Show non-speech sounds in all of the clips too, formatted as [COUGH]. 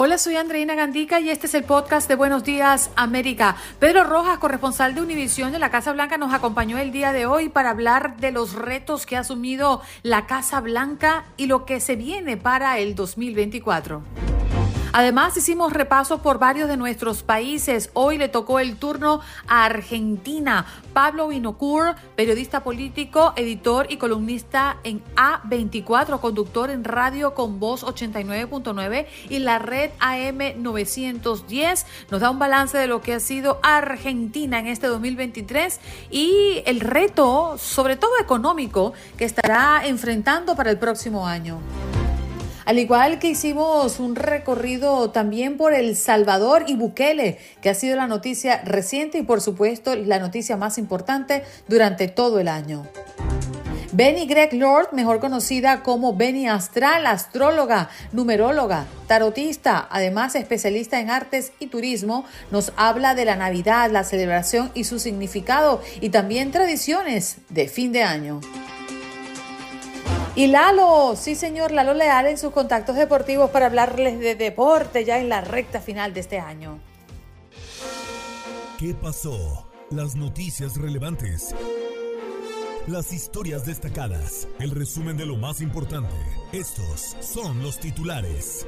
Hola, soy Andreina Gandica y este es el podcast de Buenos Días América. Pedro Rojas, corresponsal de Univisión de la Casa Blanca, nos acompañó el día de hoy para hablar de los retos que ha asumido la Casa Blanca y lo que se viene para el 2024. Además, hicimos repasos por varios de nuestros países. Hoy le tocó el turno a Argentina. Pablo Vinocur, periodista político, editor y columnista en A24, conductor en radio con voz 89.9 y la red AM 910, nos da un balance de lo que ha sido Argentina en este 2023 y el reto, sobre todo económico, que estará enfrentando para el próximo año. Al igual que hicimos un recorrido también por El Salvador y Bukele, que ha sido la noticia reciente y por supuesto la noticia más importante durante todo el año. Benny Greg Lord, mejor conocida como Benny Astral, astróloga, numeróloga, tarotista, además especialista en artes y turismo, nos habla de la Navidad, la celebración y su significado y también tradiciones de fin de año. Y Lalo, sí señor, Lalo Leal en sus contactos deportivos para hablarles de deporte ya en la recta final de este año. ¿Qué pasó? Las noticias relevantes. Las historias destacadas. El resumen de lo más importante. Estos son los titulares.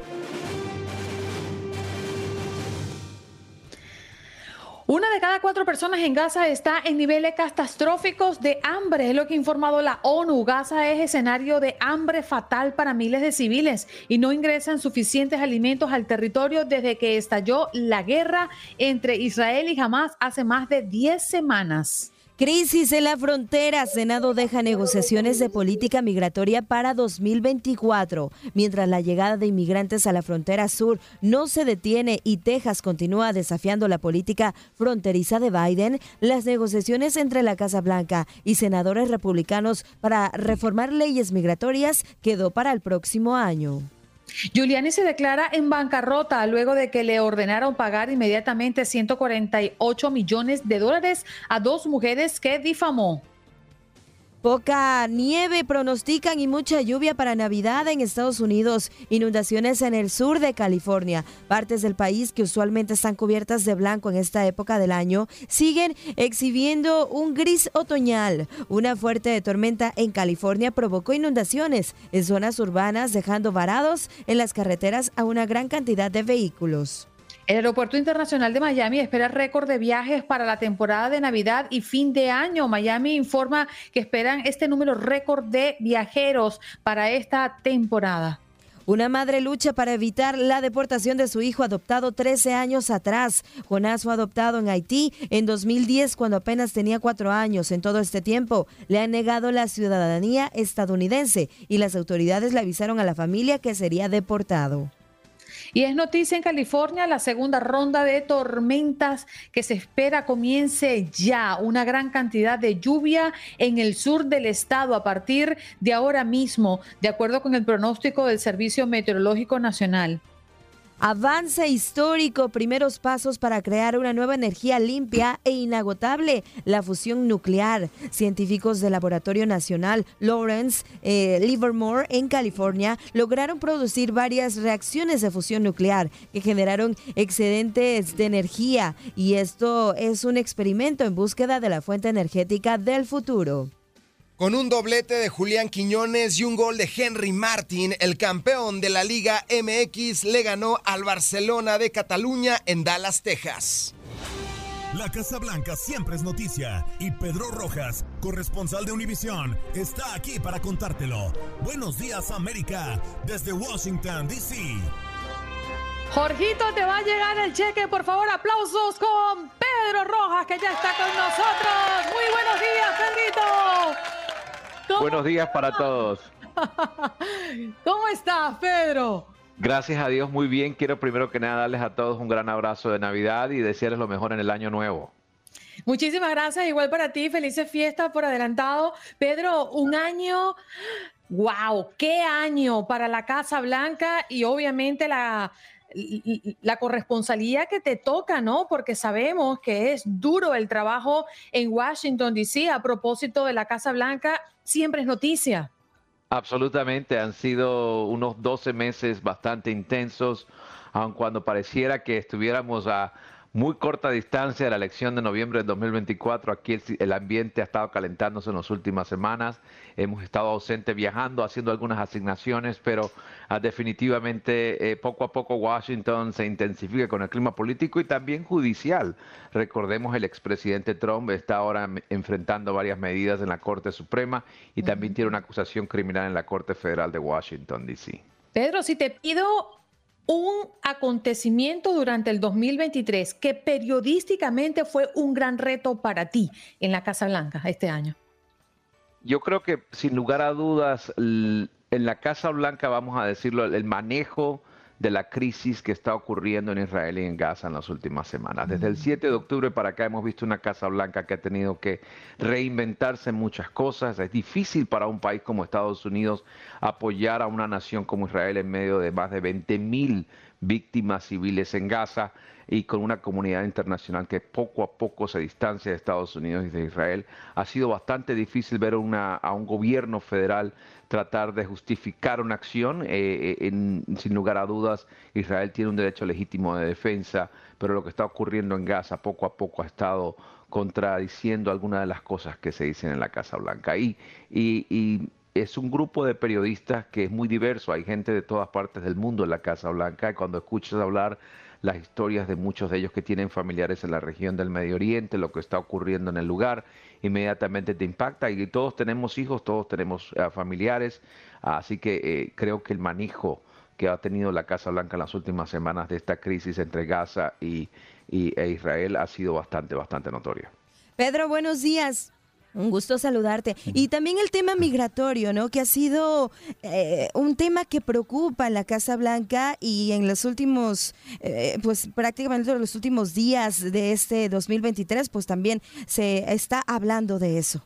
Una de cada cuatro personas en Gaza está en niveles catastróficos de hambre, es lo que ha informado la ONU. Gaza es escenario de hambre fatal para miles de civiles y no ingresan suficientes alimentos al territorio desde que estalló la guerra entre Israel y Hamas hace más de 10 semanas. Crisis en la frontera. Senado deja negociaciones de política migratoria para 2024. Mientras la llegada de inmigrantes a la frontera sur no se detiene y Texas continúa desafiando la política fronteriza de Biden, las negociaciones entre la Casa Blanca y senadores republicanos para reformar leyes migratorias quedó para el próximo año. Giuliani se declara en bancarrota luego de que le ordenaron pagar inmediatamente 148 millones de dólares a dos mujeres que difamó. Poca nieve pronostican y mucha lluvia para Navidad en Estados Unidos. Inundaciones en el sur de California. Partes del país que usualmente están cubiertas de blanco en esta época del año siguen exhibiendo un gris otoñal. Una fuerte tormenta en California provocó inundaciones en zonas urbanas, dejando varados en las carreteras a una gran cantidad de vehículos. El Aeropuerto Internacional de Miami espera récord de viajes para la temporada de Navidad y fin de año. Miami informa que esperan este número récord de viajeros para esta temporada. Una madre lucha para evitar la deportación de su hijo adoptado 13 años atrás. Jonás fue adoptado en Haití en 2010 cuando apenas tenía cuatro años. En todo este tiempo le han negado la ciudadanía estadounidense y las autoridades le avisaron a la familia que sería deportado. Y es noticia en California la segunda ronda de tormentas que se espera comience ya. Una gran cantidad de lluvia en el sur del estado a partir de ahora mismo, de acuerdo con el pronóstico del Servicio Meteorológico Nacional. Avance histórico, primeros pasos para crear una nueva energía limpia e inagotable, la fusión nuclear. Científicos del Laboratorio Nacional Lawrence eh, Livermore en California lograron producir varias reacciones de fusión nuclear que generaron excedentes de energía y esto es un experimento en búsqueda de la fuente energética del futuro. Con un doblete de Julián Quiñones y un gol de Henry Martin, el campeón de la Liga MX le ganó al Barcelona de Cataluña en Dallas, Texas. La Casa Blanca siempre es noticia y Pedro Rojas, corresponsal de Univisión, está aquí para contártelo. Buenos días América, desde Washington, D.C. Jorgito, te va a llegar el cheque, por favor, aplausos con Pedro Rojas, que ya está con nosotros. Muy buenos días, Pedrito. Buenos días para todos. [LAUGHS] ¿Cómo estás, Pedro? Gracias a Dios, muy bien. Quiero primero que nada darles a todos un gran abrazo de Navidad y desearles lo mejor en el año nuevo. Muchísimas gracias, igual para ti, felices fiestas por adelantado. Pedro, un año, wow, qué año para la Casa Blanca y obviamente la, la corresponsalía que te toca, ¿no? Porque sabemos que es duro el trabajo en Washington, D.C. a propósito de la Casa Blanca siempre es noticia. Absolutamente, han sido unos 12 meses bastante intensos, aun cuando pareciera que estuviéramos a muy corta distancia de la elección de noviembre del 2024. Aquí el, ambiente ha estado calentándose en las últimas semanas. Hemos estado ausentes viajando, haciendo algunas asignaciones, pero ah, definitivamente eh, poco a poco Washington se intensifica con el clima político y también judicial. Recordemos el expresidente Trump está ahora enfrentando varias medidas en la Corte Suprema y también tiene una acusación criminal en la Corte Federal de Washington, D.C. Pedro, si te pido un acontecimiento durante el 2023 que periodísticamente fue un gran reto para ti en la Casa Blanca este año? Yo creo que sin lugar a dudas, en la Casa Blanca, vamos a decirlo, el manejo de la crisis que está ocurriendo en Israel y en Gaza en las últimas semanas. Desde el 7 de octubre para acá hemos visto una Casa Blanca que ha tenido que reinventarse en muchas cosas. Es difícil para un país como Estados Unidos apoyar a una nación como Israel en medio de más de 20 mil víctimas civiles en Gaza y con una comunidad internacional que poco a poco se distancia de Estados Unidos y de Israel. Ha sido bastante difícil ver a un gobierno federal tratar de justificar una acción. Eh, eh, sin lugar a dudas, Israel tiene un derecho legítimo de defensa, pero lo que está ocurriendo en Gaza poco a poco ha estado contradiciendo algunas de las cosas que se dicen en la Casa Blanca. Y, es un grupo de periodistas que es muy diverso. Hay gente de todas partes del mundo en la Casa Blanca y cuando escuchas hablar las historias de muchos de ellos que tienen familiares en la región del Medio Oriente, lo que está ocurriendo en el lugar, inmediatamente te impacta y todos tenemos hijos, todos tenemos eh, familiares, así que eh, creo que el manejo que ha tenido la Casa Blanca en las últimas semanas de esta crisis entre Gaza y, e Israel ha sido bastante, bastante notoria. Pedro, buenos días. Un gusto saludarte. Y también el tema migratorio, ¿no? Que ha sido eh, un tema que preocupa en la Casa Blanca y en los últimos, eh, pues prácticamente en los últimos días de este 2023, pues también se está hablando de eso.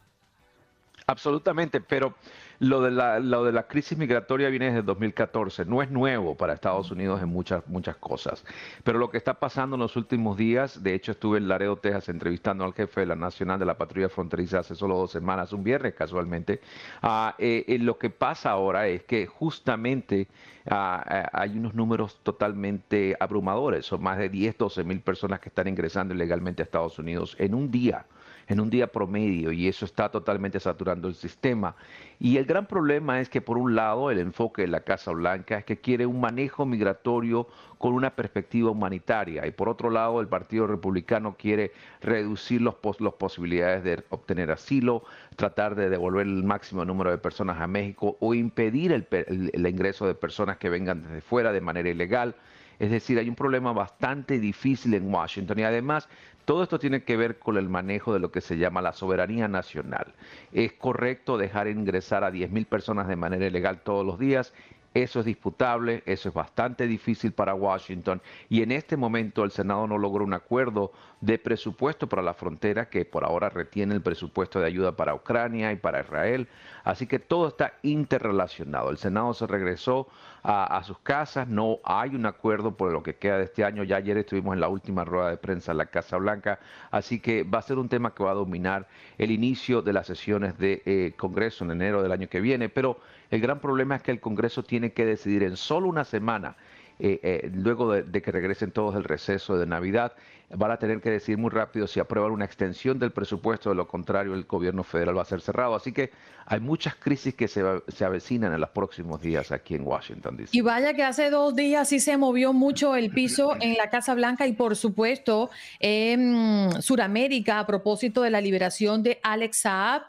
Absolutamente, pero lo de, la, lo de la crisis migratoria viene desde 2014, no es nuevo para Estados Unidos en muchas, muchas cosas, pero lo que está pasando en los últimos días, de hecho estuve en Laredo, Texas, entrevistando al jefe de la Nacional de la Patrulla Fronteriza hace solo dos semanas, un viernes casualmente, ah, eh, eh, lo que pasa ahora es que justamente ah, eh, hay unos números totalmente abrumadores, son más de 10, 12 mil personas que están ingresando ilegalmente a Estados Unidos en un día en un día promedio y eso está totalmente saturando el sistema. Y el gran problema es que por un lado el enfoque de la Casa Blanca es que quiere un manejo migratorio con una perspectiva humanitaria y por otro lado el Partido Republicano quiere reducir las los posibilidades de obtener asilo, tratar de devolver el máximo número de personas a México o impedir el ingreso de personas que vengan desde fuera de manera ilegal. Es decir, hay un problema bastante difícil en Washington y además todo esto tiene que ver con el manejo de lo que se llama la soberanía nacional. ¿Es correcto dejar ingresar a 10.000 personas de manera ilegal todos los días? Eso es disputable, eso es bastante difícil para Washington y en este momento el Senado no logró un acuerdo de presupuesto para la frontera que por ahora retiene el presupuesto de ayuda para Ucrania y para Israel. Así que todo está interrelacionado. El Senado se regresó a, sus casas. No hay un acuerdo por lo que queda de este año. Ya ayer estuvimos en la última rueda de prensa en la Casa Blanca, así que va a ser un tema que va a dominar el inicio de las sesiones de eh, Congreso en enero del año que viene. Pero el gran problema es que el Congreso tiene que decidir en solo una semana eh, eh, luego de, que regresen todos del receso de Navidad, van a tener que decir muy rápido si aprueban una extensión del presupuesto, de lo contrario el gobierno federal va a ser cerrado. Así que hay muchas crisis que se, se avecinan en los próximos días aquí en Washington, Y vaya que hace dos días sí se movió mucho el piso en la Casa Blanca y por supuesto en Sudamérica a propósito de la liberación de Alex Saab.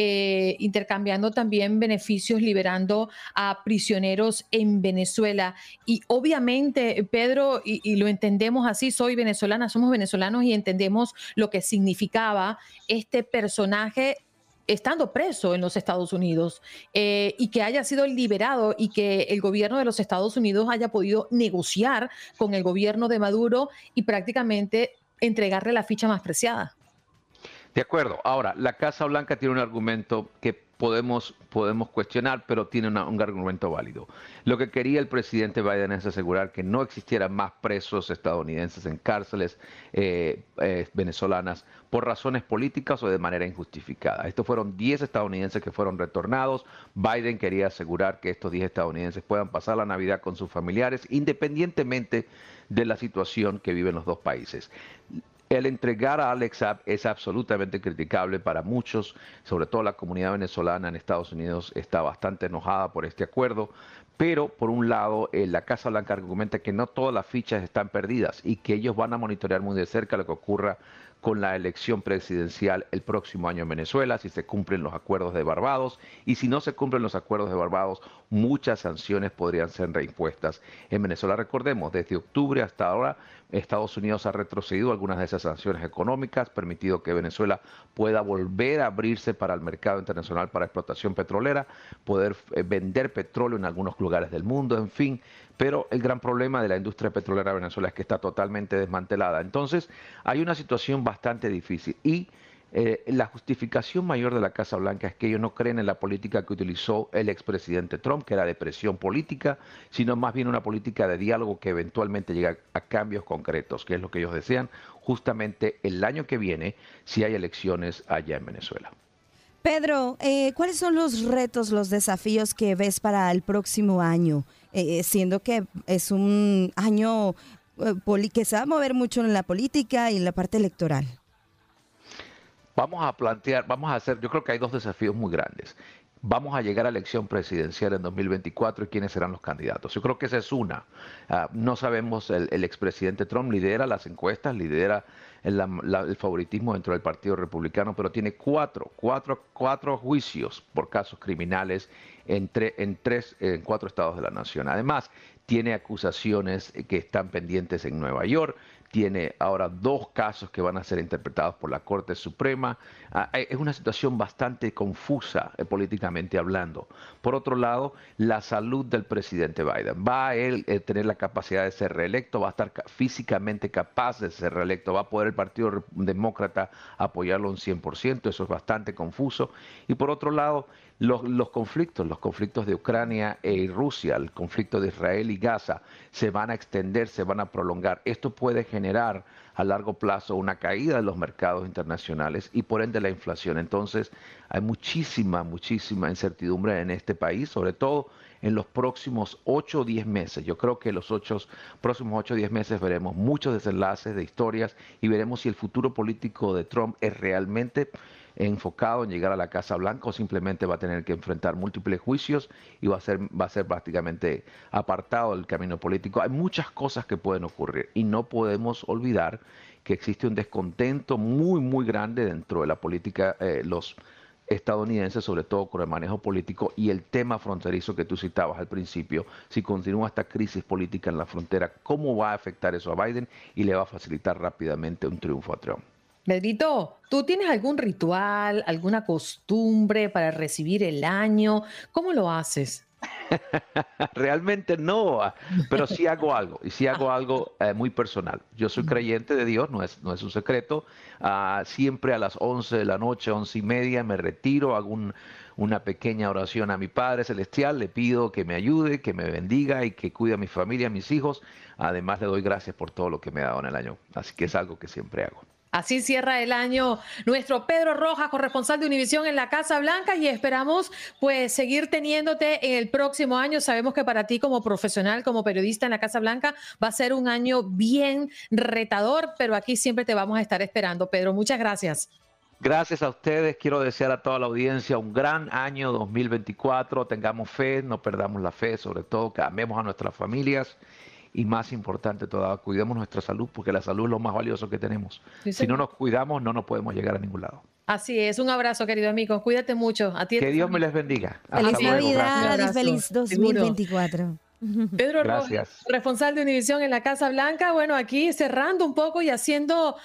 Eh, intercambiando también beneficios, liberando a prisioneros en Venezuela. Y obviamente, Pedro, y, lo entendemos así, soy venezolana, somos venezolanos y entendemos lo que significaba este personaje estando preso en los Estados Unidos eh, y que haya sido liberado y que el gobierno de los Estados Unidos haya podido negociar con el gobierno de Maduro y prácticamente entregarle la ficha más preciada. De acuerdo. Ahora, la Casa Blanca tiene un argumento que podemos, podemos cuestionar, pero tiene un argumento válido. Lo que quería el presidente Biden es asegurar que no existieran más presos estadounidenses en cárceles eh, eh, venezolanas por razones políticas o de manera injustificada. Estos fueron 10 estadounidenses que fueron retornados. Biden quería asegurar que estos 10 estadounidenses puedan pasar la Navidad con sus familiares, independientemente de la situación que viven los dos países. El entregar a Alex Saab es absolutamente criticable para muchos, sobre todo la comunidad venezolana en Estados Unidos está bastante enojada por este acuerdo, pero por un lado eh, la Casa Blanca argumenta que no todas las fichas están perdidas y que ellos van a monitorear muy de cerca lo que ocurra con la elección presidencial el próximo año en Venezuela, si se cumplen los acuerdos de Barbados, y si no se cumplen los acuerdos de Barbados, muchas sanciones podrían ser reimpuestas en Venezuela. Recordemos, desde octubre hasta ahora, Estados Unidos ha retrocedido algunas de esas sanciones económicas, permitido que Venezuela pueda volver a abrirse para el mercado internacional para explotación petrolera, poder eh, vender petróleo en algunos lugares del mundo, en fin, pero el gran problema de la industria petrolera de Venezuela es que está totalmente desmantelada. Entonces, hay una situación bastante difícil y eh, la justificación mayor de la Casa Blanca es que ellos no creen en la política que utilizó el expresidente Trump, que era de presión política, sino más bien una política de diálogo que eventualmente llega a cambios concretos, que es lo que ellos desean justamente el año que viene si hay elecciones allá en Venezuela. Pedro, eh, ¿cuáles son los retos, los desafíos que ves para el próximo año? Eh, siendo que es un año eh, que se va a mover mucho en la política y en la parte electoral. Vamos a plantear, vamos a hacer, yo creo que hay dos desafíos muy grandes. Vamos a llegar a elección presidencial en 2024 y quiénes serán los candidatos. Yo creo que esa es una. Ah, no sabemos, el, el, expresidente Trump lidera las encuestas, lidera el, favoritismo dentro del Partido Republicano, pero tiene cuatro, cuatro, cuatro juicios por casos criminales en, en, tres, en cuatro estados de la nación. Además, tiene acusaciones que están pendientes en Nueva York, tiene ahora dos casos que van a ser interpretados por la Corte Suprema. Ah, eh, es una situación bastante confusa eh, políticamente hablando. Por otro lado, la salud del presidente Biden. ¿Va a él eh, tener la capacidad de ser reelecto? ¿Va a estar físicamente capaz de ser reelecto? ¿Va a poder el Partido Demócrata apoyarlo un 100%? Eso es bastante confuso. Y por otro lado, los, conflictos, los conflictos de Ucrania y Rusia, el conflicto de Israel y Gaza, se van a extender, se van a prolongar. Esto puede generar a largo plazo una caída de los mercados internacionales y por ende la inflación. Entonces hay muchísima, muchísima incertidumbre en este país, sobre todo en los próximos 8 o 10 meses. Yo creo que los ocho, próximos 8 o 10 meses veremos muchos desenlaces de historias y veremos si el futuro político de Trump es realmente enfocado en llegar a la Casa Blanca o simplemente va a tener que enfrentar múltiples juicios y va a ser, va a ser prácticamente apartado del camino político. Hay muchas cosas que pueden ocurrir y no podemos olvidar que existe un descontento muy, muy grande dentro de la política, eh, los estadounidenses, sobre todo con el manejo político y el tema fronterizo que tú citabas al principio, si continúa esta crisis política en la frontera, ¿cómo va a afectar eso a Biden y le va a facilitar rápidamente un triunfo a Trump? Pedrito, ¿tú tienes algún ritual, alguna costumbre para recibir el año? ¿Cómo lo haces? [LAUGHS] Realmente no, pero sí hago algo, y sí hago algo eh, muy personal. Yo soy creyente de Dios, no es, no es un secreto. Ah, siempre a las 11 de la noche, once y media, me retiro, hago una pequeña oración a mi Padre Celestial, le pido que me ayude, que me bendiga y que cuide a mi familia, a mis hijos. Además, le doy gracias por todo lo que me ha dado en el año. Así que es algo que siempre hago. Así cierra el año nuestro Pedro Rojas, corresponsal de Univisión en la Casa Blanca, y esperamos pues seguir teniéndote en el próximo año. Sabemos que para ti como profesional, como periodista en la Casa Blanca, va a ser un año bien retador, pero aquí siempre te vamos a estar esperando. Pedro, muchas gracias. Gracias a ustedes. Quiero desear a toda la audiencia un gran año 2024. Tengamos fe, no perdamos la fe, sobre todo que amemos a nuestras familias y más importante todavía, cuidemos nuestra salud porque la salud es lo más valioso que tenemos. si no nos cuidamos, no nos podemos llegar a ningún lado. Así es, un abrazo querido amigo, cuídate mucho. A ti que Dios me les bendiga. Feliz Navidad y feliz 2024. Pedro Gracias. responsable de Univisión en la Casa Blanca. Bueno, aquí cerrando un poco y haciendo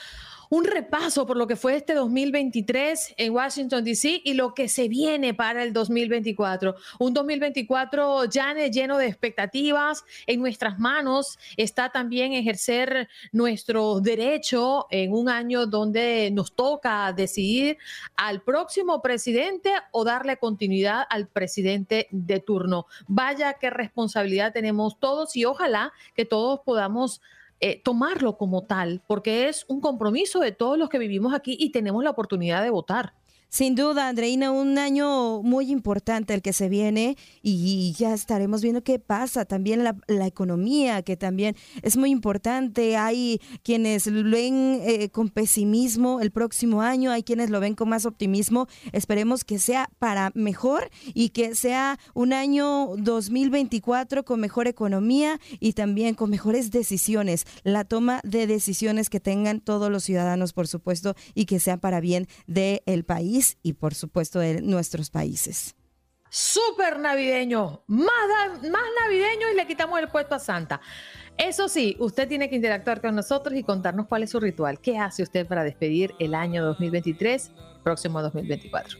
un repaso por lo que fue este 2023 en Washington, D.C. y lo que se viene para el 2024. Un 2024 ya lleno de expectativas. En nuestras manos está también ejercer nuestro derecho en un año donde nos toca decidir al próximo presidente o darle continuidad al presidente de turno. Vaya qué responsabilidad tenemos todos y ojalá que todos podamos eh, tomarlo como tal, porque es un compromiso de todos los que vivimos aquí y tenemos la oportunidad de votar. Sin duda, Andreina, un año muy importante el que se viene y ya estaremos viendo qué pasa. También la, economía, que también es muy importante. Hay quienes lo ven eh, con pesimismo el próximo año, hay quienes lo ven con más optimismo. Esperemos que sea para mejor y que sea un año 2024 con mejor economía y también con mejores decisiones. La toma de decisiones que tengan todos los ciudadanos, por supuesto, y que sea para bien del país y por supuesto de nuestros países. Súper navideño, más, más navideño y le quitamos el puesto a Santa. Eso sí, usted tiene que interactuar con nosotros y contarnos cuál es su ritual. ¿Qué hace usted para despedir el año 2023? próximo 2024.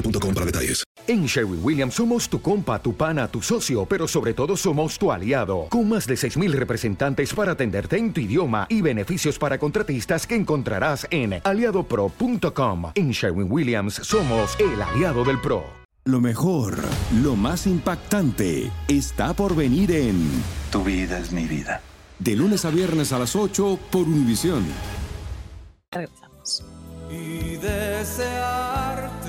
para detalles. En Sherwin Williams somos tu compa, tu pana, tu socio, pero sobre todo somos tu aliado. Con más de 6.000 representantes para atenderte en tu idioma y beneficios para contratistas que encontrarás en aliadopro.com. En Sherwin Williams somos el aliado del PRO. Lo mejor, lo más impactante, está por venir en Tu vida es mi vida. De lunes a viernes a las 8 por Univisión. Regresamos. Y desearte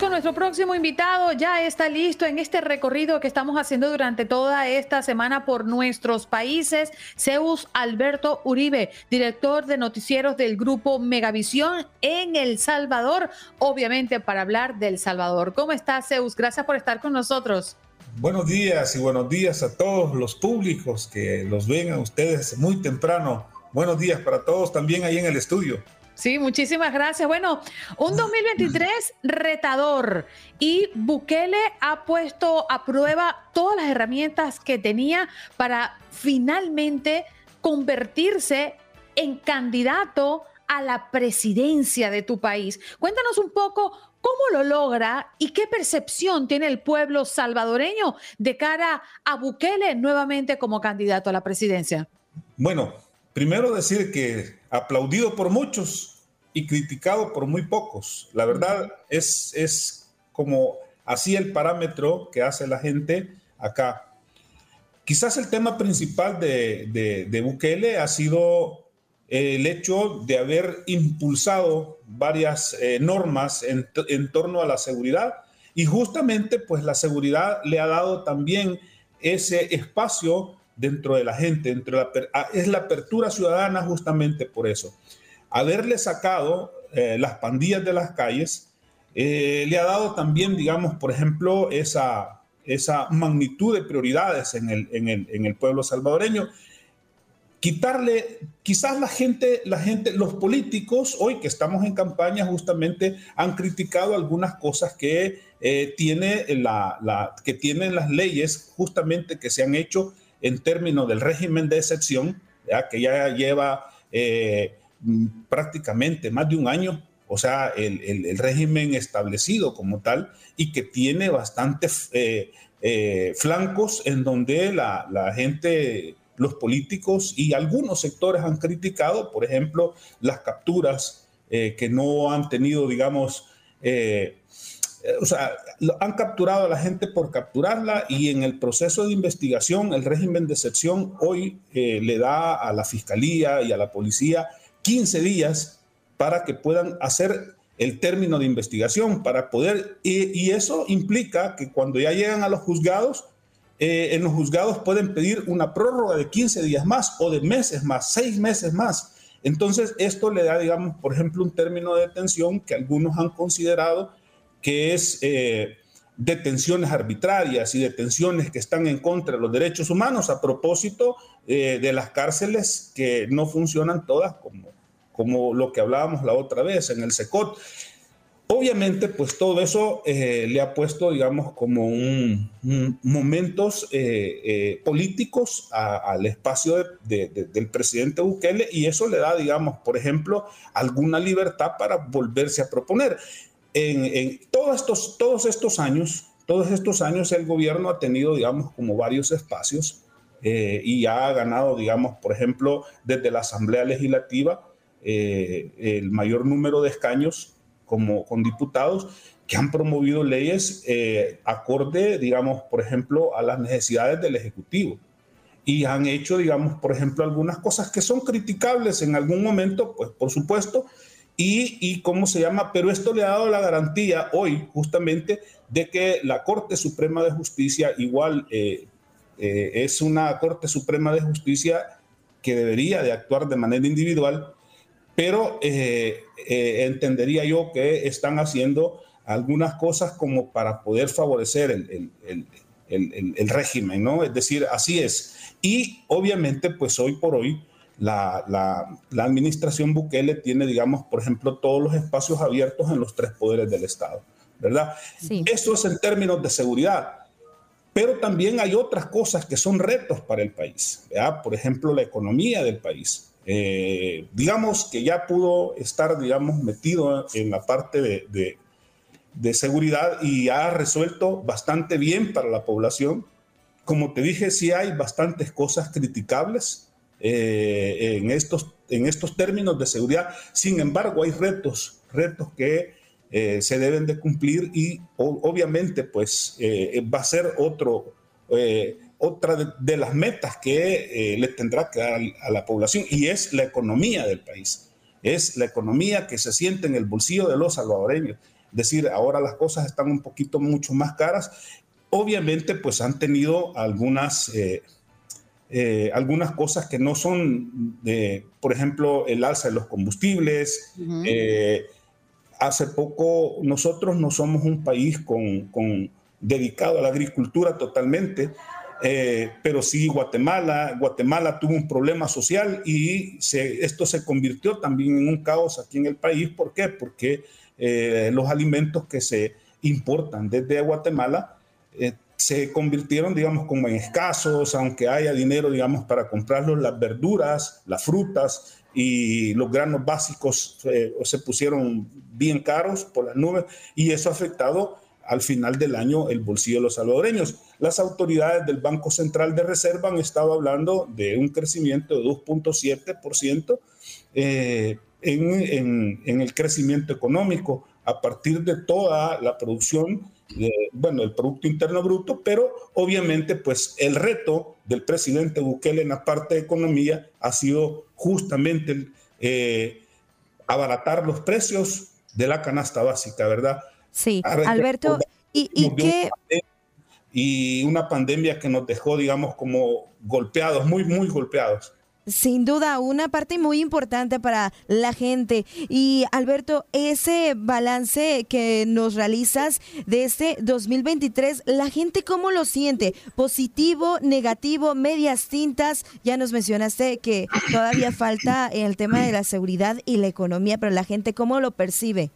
Con nuestro próximo invitado. Ya está listo en este recorrido que estamos haciendo durante toda esta semana por nuestros países. Zeus Alberto Uribe, director de noticieros del grupo Megavisión en El Salvador, obviamente para hablar del Salvador. ¿Cómo estás, Zeus? Gracias por estar con nosotros. Buenos días y buenos días a todos los públicos que los ven a ustedes muy temprano. Buenos días para todos también ahí en el estudio. Sí, muchísimas gracias. Bueno, un 2023 retador y Bukele ha puesto a prueba todas las herramientas que tenía para finalmente convertirse en candidato a la presidencia de tu país. Cuéntanos un poco cómo lo logra y qué percepción tiene el pueblo salvadoreño de cara a Bukele nuevamente como candidato a la presidencia. Bueno, primero decir que aplaudido por muchos y criticado por muy pocos. La verdad es, es como así el parámetro que hace la gente acá. Quizás el tema principal de, de, Bukele ha sido el hecho de haber impulsado varias eh, normas en, en, torno a la seguridad y justamente pues la seguridad le ha dado también ese espacio dentro de la gente, dentro de la, es la apertura ciudadana justamente por eso. Haberle sacado eh, las pandillas de las calles eh, le ha dado también, digamos, por ejemplo, esa, esa magnitud de prioridades en el, en el, en el pueblo salvadoreño quitarle, quizás la gente, la gente, los políticos, hoy que estamos en campaña, justamente han criticado algunas cosas que, eh, tiene la, que tienen las leyes, justamente que se han hecho en términos del régimen de excepción, que ya lleva eh, prácticamente más de un año, o sea, el, régimen establecido como tal, y que tiene bastantes eh, flancos en donde la, gente los políticos y algunos sectores han criticado, por ejemplo, las capturas eh, que no han tenido, digamos, eh, eh, o sea, han capturado a la gente por capturarla y en el proceso de investigación, el régimen de excepción hoy le da a la fiscalía y a la policía 15 días para que puedan hacer el término de investigación, para poder, y eso implica que cuando ya llegan a los juzgados, eh, en los juzgados pueden pedir una prórroga de 15 días más o de meses más, seis meses más. Entonces, esto le da, digamos, por ejemplo, un término de detención que algunos han considerado que es eh, detenciones arbitrarias y detenciones que están en contra de los derechos humanos a propósito eh, de las cárceles que no funcionan todas como, como lo que hablábamos la otra vez en el SECOT. Obviamente, pues todo eso eh, le ha puesto, digamos, como un, momentos eh, eh, políticos al espacio del presidente Bukele y eso le da, digamos, por ejemplo, alguna libertad para volverse a proponer. En, todos, estos, todos estos años, todos estos años el gobierno ha tenido, digamos, como varios espacios y ha ganado, digamos, por ejemplo, desde la Asamblea Legislativa, el mayor número de escaños como con diputados que han promovido leyes eh, acorde, digamos, por ejemplo, a las necesidades del Ejecutivo. Y han hecho, digamos, por ejemplo, algunas cosas que son criticables en algún momento, pues por supuesto, y, y cómo se llama, pero esto le ha dado la garantía hoy justamente de que la Corte Suprema de Justicia igual eh, eh, es una Corte Suprema de Justicia que debería de actuar de manera individual pero eh, entendería yo que están haciendo algunas cosas como para poder favorecer el, régimen, ¿no? Es decir, así es. Y obviamente, pues hoy por hoy, la, la, administración Bukele tiene, digamos, por ejemplo, todos los espacios abiertos en los tres poderes del Estado, ¿verdad? Sí. Eso es en términos de seguridad. Pero también hay otras cosas que son retos para el país, ¿verdad? Por ejemplo, la economía del país. Eh, digamos que ya pudo estar, digamos, metido en la parte de, de, seguridad y ha resuelto bastante bien para la población. Como te dije, sí hay bastantes cosas criticables eh, en, estos, en estos términos de seguridad. Sin embargo, hay retos, retos que eh, se deben de cumplir y obviamente pues va a ser otro otra de, las metas que eh, le tendrá que dar a la población y es la economía del país. Es la economía que se siente en el bolsillo de los salvadoreños. Es decir, ahora las cosas están un poquito mucho más caras. Obviamente, pues han tenido algunas, eh, eh, algunas cosas que no son, por ejemplo, el alza de los combustibles. hace poco, nosotros no somos un país con, con dedicado a la agricultura totalmente. Eh, pero sí Guatemala, Guatemala tuvo un problema social y esto se convirtió también en un caos aquí en el país. ¿Por qué? Porque eh, los alimentos que se importan desde Guatemala eh, se convirtieron, digamos, como en escasos, aunque haya dinero, digamos, para comprarlos, las verduras, las frutas y los granos básicos se pusieron bien caros por las nubes y eso ha afectado al final del año el bolsillo de los salvadoreños. Las autoridades del Banco Central de Reserva han estado hablando de un crecimiento de 2.7% eh, en, el crecimiento económico a partir de toda la producción, bueno, el Producto Interno Bruto, pero obviamente pues el reto del presidente Bukele en la parte de economía ha sido justamente eh, abaratar los precios de la canasta básica, ¿verdad? Sí, Alberto, ¿y, qué? y una pandemia que nos dejó, digamos, como golpeados, muy, muy golpeados. Sin duda, una parte muy importante para la gente. Y Alberto, ese balance que nos realizas de este 2023, ¿la gente cómo lo siente? ¿Positivo, negativo, medias tintas? Ya nos mencionaste que todavía falta el tema de la seguridad y la economía, pero la gente cómo lo percibe.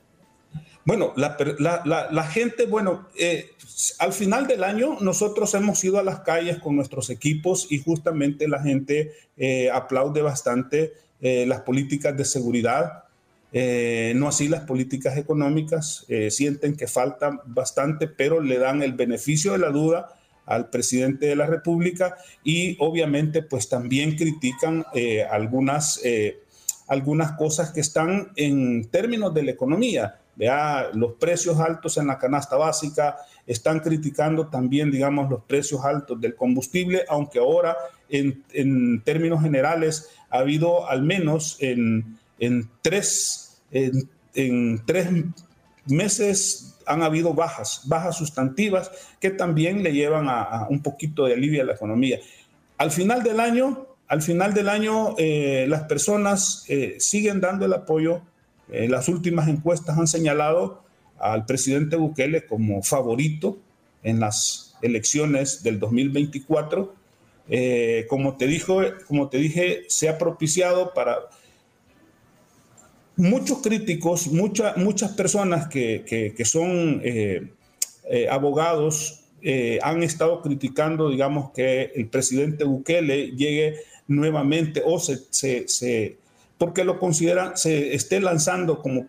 Bueno, la, gente, bueno, eh, al final del año nosotros hemos ido a las calles con nuestros equipos y justamente la gente eh, aplaude bastante eh, las políticas de seguridad, no así las políticas económicas, sienten que falta bastante, pero le dan el beneficio de la duda al presidente de la República y obviamente pues también critican algunas, algunas cosas que están en términos de la economía los precios altos en la canasta básica, están criticando también, digamos, los precios altos del combustible, aunque ahora en, términos generales ha habido al menos en, tres, en, tres meses han habido bajas, bajas sustantivas que también le llevan a, un poquito de alivio a la economía. Al final del año, al final del año, eh, las personas eh, siguen dando el apoyo eh, las últimas encuestas han señalado al presidente Bukele como favorito en las elecciones del 2024. Eh, como, te dijo, como te dije, se ha propiciado para muchos críticos, muchas personas que, son eh, abogados han estado criticando, digamos, que el presidente Bukele llegue nuevamente o se porque lo consideran, se esté lanzando como,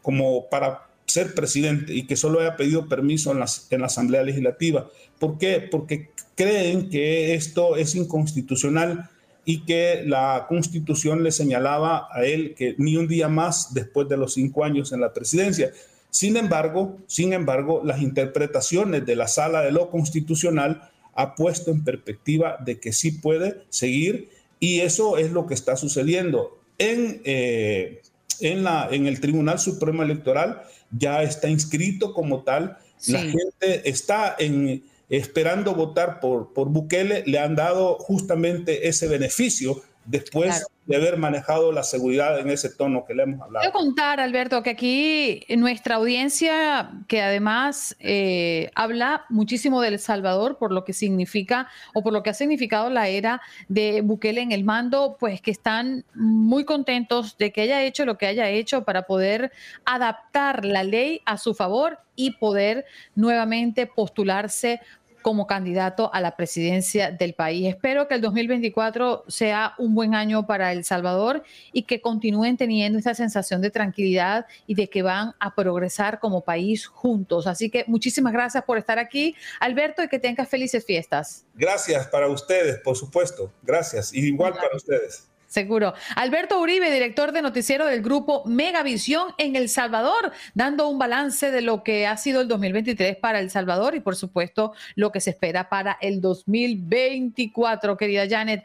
como para ser presidente y que solo haya pedido permiso en, en la Asamblea Legislativa. ¿Por qué? Porque creen que esto es inconstitucional y que la Constitución le señalaba a él que ni un día más después de los cinco años en la presidencia. Sin embargo, sin embargo, las interpretaciones de la Sala de lo Constitucional ha puesto en perspectiva de que sí puede seguir y eso es lo que está sucediendo en, eh, en, la, en el Tribunal Supremo Electoral, ya está inscrito como tal. La gente está en, esperando votar por, por Bukele, le han dado justamente ese beneficio después de haber manejado la seguridad en ese tono que le hemos hablado. Quiero contar, Alberto, que aquí nuestra audiencia, que además eh, habla muchísimo de El Salvador por lo que significa o por lo que ha significado la era de Bukele en el mando, pues que están muy contentos de que haya hecho lo que haya hecho para poder adaptar la ley a su favor y poder nuevamente postularse como candidato a la presidencia del país. Espero que el 2024 sea un buen año para El Salvador y que continúen teniendo esta sensación de tranquilidad y de que van a progresar como país juntos. Así que muchísimas gracias por estar aquí, Alberto, y que tengas felices fiestas. Gracias para ustedes, por supuesto. Gracias. Y igual para ustedes. Seguro. Alberto Uribe, director de noticiero del grupo Megavisión en El Salvador, dando un balance de lo que ha sido el 2023 para El Salvador y por supuesto lo que se espera para el 2024, querida Janet.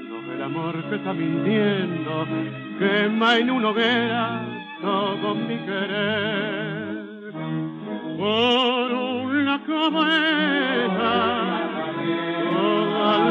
el amor que está mintiendo quema en una hoguera todo mi querer. Por una cabeza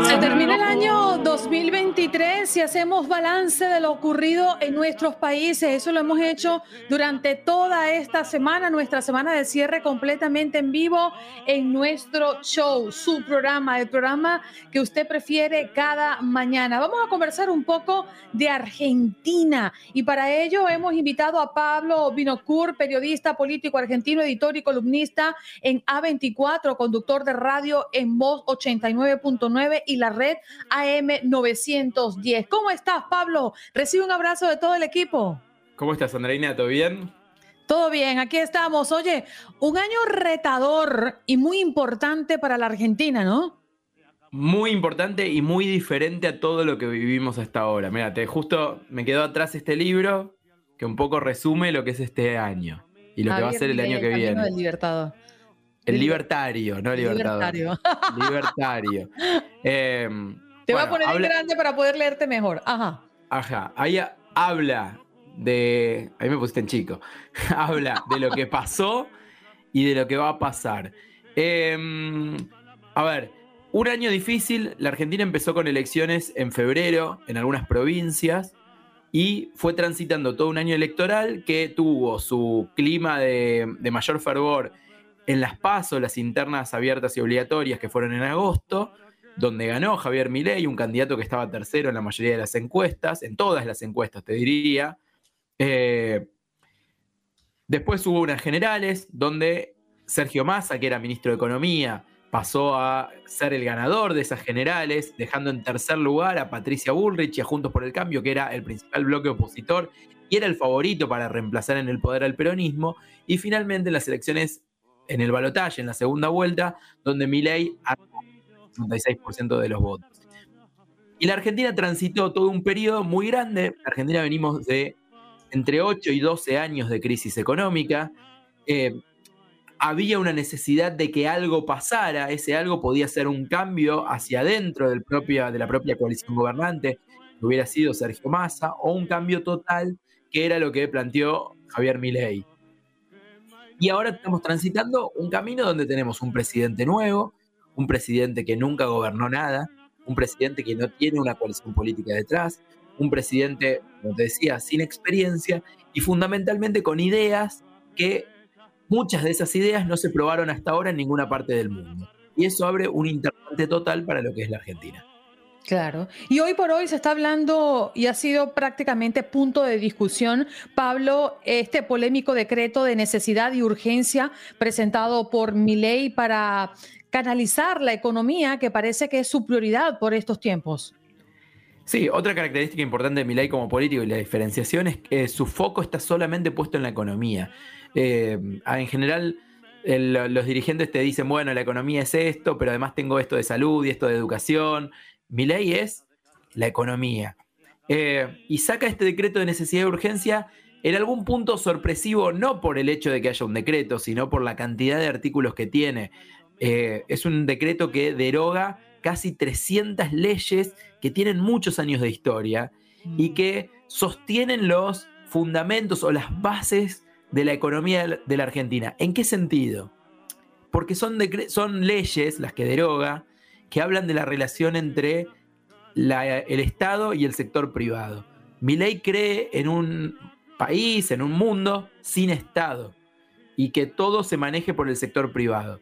se termina el año 2023 y hacemos balance de lo ocurrido en nuestros países. Eso lo hemos hecho durante toda esta semana, nuestra semana de cierre completamente en vivo en nuestro show, su programa, el programa que usted prefiere cada mañana. Vamos a conversar un poco de Argentina y para ello hemos invitado a Pablo Binocur, periodista político argentino, editor y columnista en ABC Z24, conductor de radio en Voz 89.9 y la red AM 910. ¿Cómo estás, Pablo? Recibe un abrazo de todo el equipo. ¿Cómo estás, Andreina? ¿Todo bien? Todo bien, aquí estamos. Oye, un año retador y muy importante para la Argentina, ¿no? Muy importante y muy diferente a todo lo que vivimos hasta ahora. Mírate, justo me quedó atrás este libro que un poco resume lo que es este año y lo que va a ser el año que viene. El libertador. El libertario, no libertador. Libertario. libertario. [LAUGHS] Em, Te voy a poner en grande para poder leerte mejor. Ajá. Ajá. Ahí habla de. Ahí me pusiste en chico. [LAUGHS] Habla de lo que pasó y de lo que va a pasar. Em, a ver, un año difícil. La Argentina empezó con elecciones en febrero en algunas provincias y fue transitando todo un año electoral que tuvo su clima de, mayor fervor en las pasos, las internas abiertas y obligatorias que fueron en agosto, donde ganó Javier Milei, un candidato que estaba tercero en la mayoría de las encuestas, en todas las encuestas te diría, eh, después hubo unas generales donde Sergio Massa, que era ministro de Economía, pasó a ser el ganador de esas generales, dejando en tercer lugar a Patricia Bullrich y a Juntos por el Cambio, que era el principal bloque opositor y era el favorito para reemplazar en el poder al peronismo. Y finalmente en las elecciones, en el balotaje, en la segunda vuelta, donde Milei el 56% de los votos. Y la Argentina transitó todo un periodo muy grande. Argentina venimos de entre 8 y 12 años de crisis económica. Eh, había una necesidad de que algo pasara, ese algo podía ser un cambio hacia adentro del de la propia coalición gobernante, que hubiera sido Sergio Massa, o un cambio total, que era lo que planteó Javier Milei. Y ahora estamos transitando un camino donde tenemos un presidente nuevo, un presidente que nunca gobernó nada, un presidente que no tiene una coalición política detrás, un presidente, como te decía, sin experiencia y fundamentalmente con ideas que muchas de esas ideas no se probaron hasta ahora en ninguna parte del mundo. Y eso abre un interrogante total para lo que es la Argentina. Claro. Y hoy por hoy se está hablando y ha sido prácticamente punto de discusión, Pablo, este polémico decreto de necesidad y urgencia presentado por Milei para canalizar la economía que parece que es su prioridad por estos tiempos. Sí, otra característica importante de Milei como político y la diferenciación es que su foco está solamente puesto en la economía. Eh, en general, los dirigentes te dicen, bueno, la economía es esto, pero además tengo esto de salud y esto de educación. Milei es la economía. Eh, y saca este decreto de necesidad de urgencia en algún punto sorpresivo, no por el hecho de que haya un decreto, sino por la cantidad de artículos que tiene. Eh, es un decreto que deroga casi 300 leyes que tienen muchos años de historia y mm. que sostienen los fundamentos o las bases de la economía de la Argentina. ¿En qué sentido? Porque son, son leyes, las que deroga, que hablan de la relación entre el Estado y el sector privado. Mi ley cree en un país, en un mundo sin Estado y que todo se maneje por el sector privado.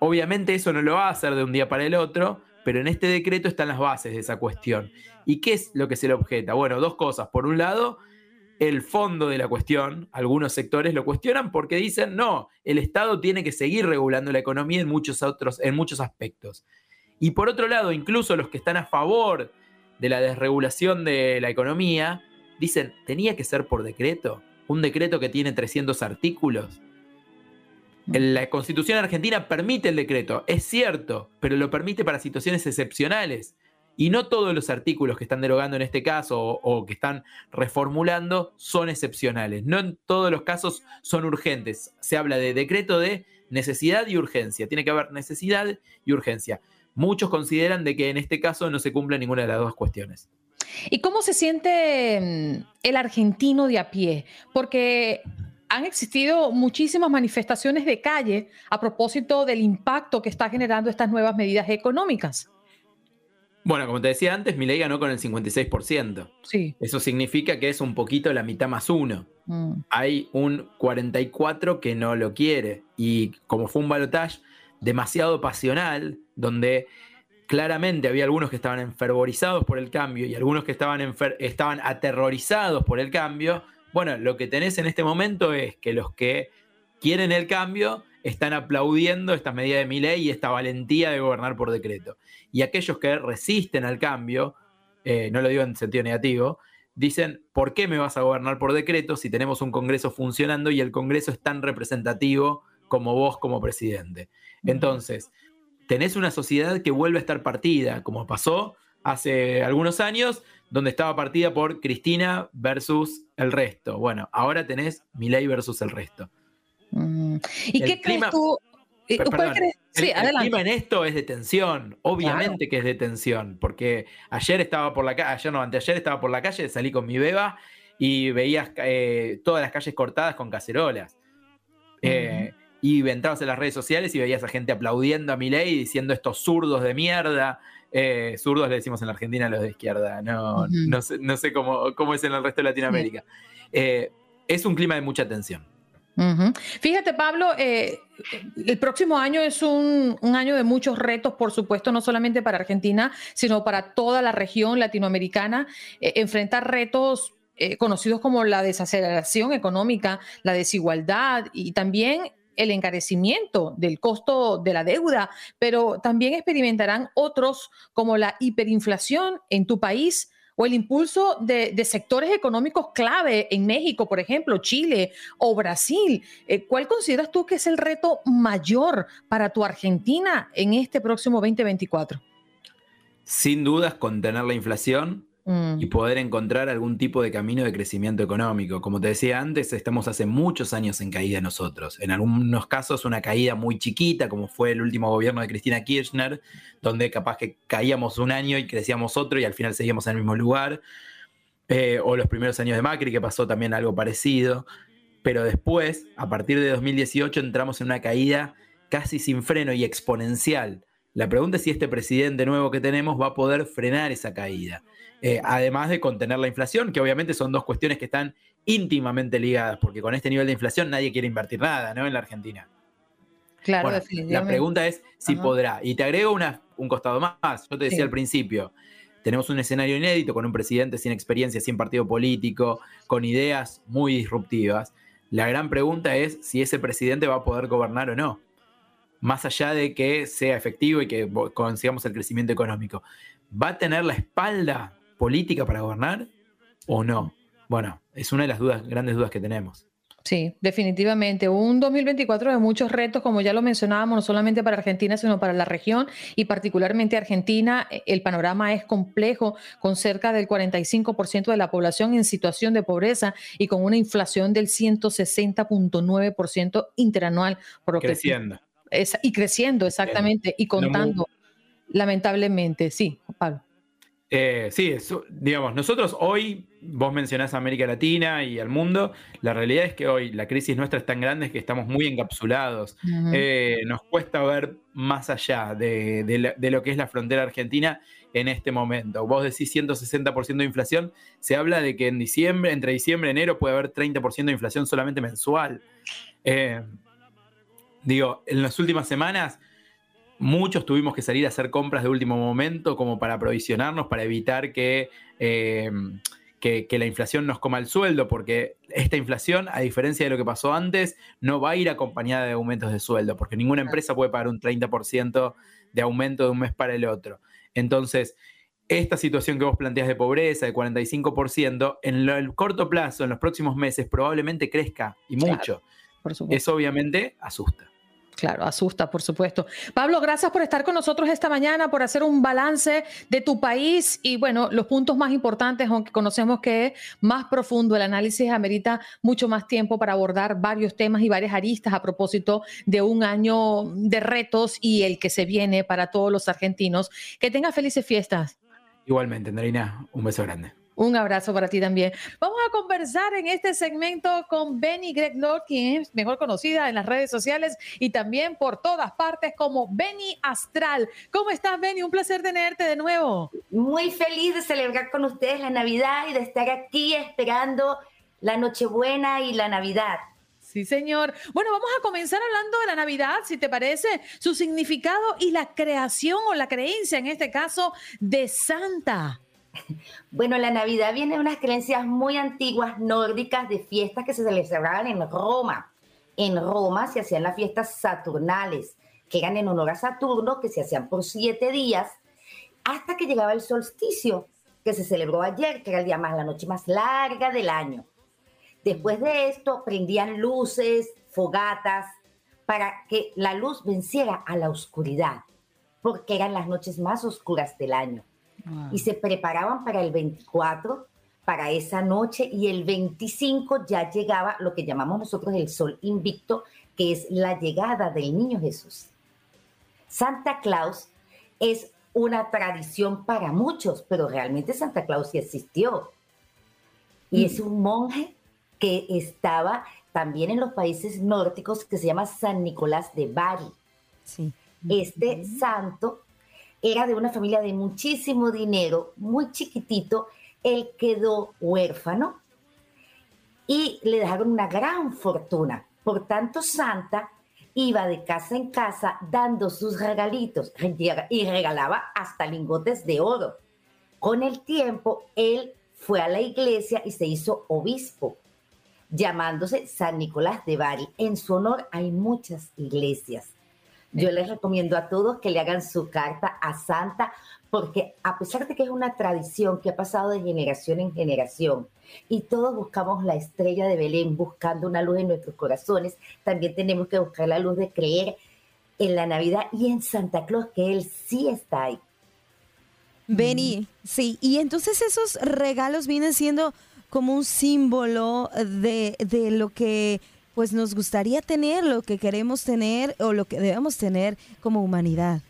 Obviamente eso no lo va a hacer de un día para el otro, pero en este decreto están las bases de esa cuestión. ¿Y qué es lo que se le objeta? Bueno, dos cosas. Por un lado, el fondo de la cuestión, algunos sectores lo cuestionan porque dicen, no, el Estado tiene que seguir regulando la economía en muchos otros, en muchos aspectos. Y por otro lado, incluso los que están a favor de la desregulación de la economía, dicen, tenía que ser por decreto, un decreto que tiene 300 artículos. La constitución argentina permite el decreto, es cierto, pero lo permite para situaciones excepcionales. Y no todos los artículos que están derogando en este caso o, que están reformulando son excepcionales. No en todos los casos son urgentes. Se habla de decreto de necesidad y urgencia. Tiene que haber necesidad y urgencia. Muchos consideran de que en este caso no se cumple ninguna de las dos cuestiones. ¿Y cómo se siente mm, el argentino de a pie? Porque han existido muchísimas manifestaciones de calle a propósito del impacto que está generando estas nuevas medidas económicas. Bueno, como te decía antes, ley ganó con el 56%. Sí. Eso significa que es un poquito la mitad más uno. Mm. Hay un 44 que no lo quiere. Y como fue un balotaje demasiado pasional, donde claramente había algunos que estaban enfervorizados por el cambio y algunos que estaban, estaban aterrorizados por el cambio, bueno, lo que tenés en este momento es que los que quieren el cambio están aplaudiendo esta medida de mi ley y esta valentía de gobernar por decreto. Y aquellos que resisten al cambio, eh, no lo digo en sentido negativo, dicen, ¿por qué me vas a gobernar por decreto si tenemos un Congreso funcionando y el Congreso es tan representativo como vos como presidente? Entonces, tenés una sociedad que vuelve a estar partida, como pasó hace algunos años, donde estaba partida por Cristina versus el resto. Bueno, ahora tenés Milei versus el resto. Mm. ¿Y qué crees tú? el, clima en esto es de tensión, obviamente que es de tensión, porque ayer estaba por la calle, ayer no, anteayer estaba por la calle, salí con mi beba y veías eh, todas las calles cortadas con cacerolas. Eh, y entrabas en las redes sociales y veías a gente aplaudiendo a mi ley diciendo estos zurdos de mierda. Eh, zurdos le decimos en la Argentina a los de izquierda, no, no sé, cómo, cómo, es en el resto de Latinoamérica. es un clima de mucha tensión. Fíjate, Pablo, eh, el próximo año es un, año de muchos retos, por supuesto, no solamente para Argentina, sino para toda la región latinoamericana. Eh, enfrentar retos eh, conocidos como la desaceleración económica, la desigualdad y también el encarecimiento del costo de la deuda, pero también experimentarán otros como la hiperinflación en tu país o el impulso de, sectores económicos clave en México, por ejemplo, Chile o Brasil. Eh, ¿Cuál consideras tú que es el reto mayor para tu Argentina en este próximo 2024? Sin dudas, contener la inflación, y mm. poder encontrar algún tipo de camino de crecimiento económico. Como te decía antes, estamos hace muchos años en caída nosotros. En algunos casos una caída muy chiquita, como fue el último gobierno de Cristina Kirchner, donde capaz que caíamos un año y crecíamos otro y al final seguíamos en el mismo lugar. Eh, o los primeros años de Macri, que pasó también algo parecido. Pero después, a partir de 2018, entramos en una caída casi sin freno y exponencial. La pregunta es si este presidente nuevo que tenemos va a poder frenar esa caída. Eh, además de contener la inflación, que obviamente son dos cuestiones que están íntimamente ligadas, porque con este nivel de inflación nadie quiere invertir nada, ¿no? En la Argentina. Claro, La pregunta es si podrá. Y te agrego una, un costado más. Yo te decía al principio, tenemos un escenario inédito con un presidente sin experiencia, sin partido político, con ideas muy disruptivas. La gran pregunta es si ese presidente va a poder gobernar o no. Más allá de que sea efectivo y que consigamos el crecimiento económico. ¿Va a tener la espalda política para gobernar o no? Bueno, es una de las dudas, grandes dudas que tenemos. Sí, definitivamente. Un 2024 de muchos retos, como ya lo mencionábamos, no solamente para Argentina, sino para la región y particularmente Argentina. El panorama es complejo, con cerca del 45% de la población en situación de pobreza y con una inflación del 160.9% interanual. Por creciendo. y creciendo, exactamente, y contando, lamentablemente. Sí, Pablo. Eh, sí, digamos, nosotros hoy, vos mencionás a América Latina y al mundo, la realidad es que hoy la crisis nuestra es tan grande que estamos muy encapsulados. Eh, nos cuesta ver más allá de, lo que es la frontera argentina en este momento. Vos decís 160% de inflación, se habla de que en diciembre, entre diciembre y enero puede haber 30% de inflación solamente mensual. Eh, digo, en las últimas semanas Muchos tuvimos que salir a hacer compras de último momento como para aprovisionarnos, para evitar que, eh, que, la inflación nos coma el sueldo, porque esta inflación, a diferencia de lo que pasó antes, no va a ir acompañada de aumentos de sueldo, porque ninguna empresa puede pagar un 30% de aumento de un mes para el otro. Entonces, esta situación que vos planteas de pobreza, de 45%, en el corto plazo, en los próximos meses, probablemente crezca y mucho. Eso obviamente asusta. Claro, asusta, por supuesto. Pablo, gracias por estar con nosotros esta mañana, por hacer un balance de tu país y bueno, los puntos más importantes, aunque conocemos que es más profundo el análisis, amerita mucho más tiempo para abordar varios temas y varias aristas a propósito de un año de retos y el que se viene para todos los argentinos. Que tengas felices fiestas. Igualmente, Andreina, un beso grande. Un abrazo para ti también. Vamos a conversar en este segmento con Benny Greg Lord, quien es mejor conocida en las redes sociales y también por todas partes como Benny Astral. ¿Cómo estás, Benny? Un placer tenerte de nuevo. Muy feliz de celebrar con ustedes la Navidad y de estar aquí esperando la Nochebuena y la Navidad. Sí, señor. Bueno, vamos a comenzar hablando de la Navidad, si te parece, su significado y la creación o la creencia, en este caso, de Santa. Bueno, la Navidad viene de unas creencias muy antiguas nórdicas de fiestas que se celebraban en Roma. en Roma se hacían las fiestas saturnales, que eran en honor a Saturno, que se hacían por siete días, hasta que llegaba el solsticio, que se celebró ayer, que era el día más, la noche más larga del año. Después de esto, prendían luces, fogatas, para que la luz venciera a la oscuridad, porque eran las noches más oscuras del año. Y se preparaban para el 24, para esa noche, y el 25 ya llegaba lo que llamamos nosotros el sol invicto, que es la llegada del niño Jesús. Santa Claus es una tradición para muchos, pero realmente Santa Claus sí existió. Y es un monje que estaba también en los países nórdicos que se llama San Nicolás de Bari. Este santo era de una familia de muchísimo dinero, muy chiquitito. Él quedó huérfano y le dejaron una gran fortuna. Por tanto, Santa iba de casa en casa dando sus regalitos y regalaba hasta lingotes de oro. Con el tiempo, él fue a la iglesia y se hizo obispo, llamándose San Nicolás de Bari. En su honor hay muchas iglesias. Yo les recomiendo a todos que le hagan su carta a Santa, porque a pesar de que es una tradición que ha pasado de generación en generación y todos buscamos la estrella de Belén buscando una luz en nuestros corazones, también tenemos que buscar la luz de creer en la Navidad y en Santa Claus, que Él sí está ahí. Benny, sí, y entonces esos regalos vienen siendo como un símbolo de, de lo que pues nos gustaría tener, lo que queremos tener o lo que debemos tener como humanidad.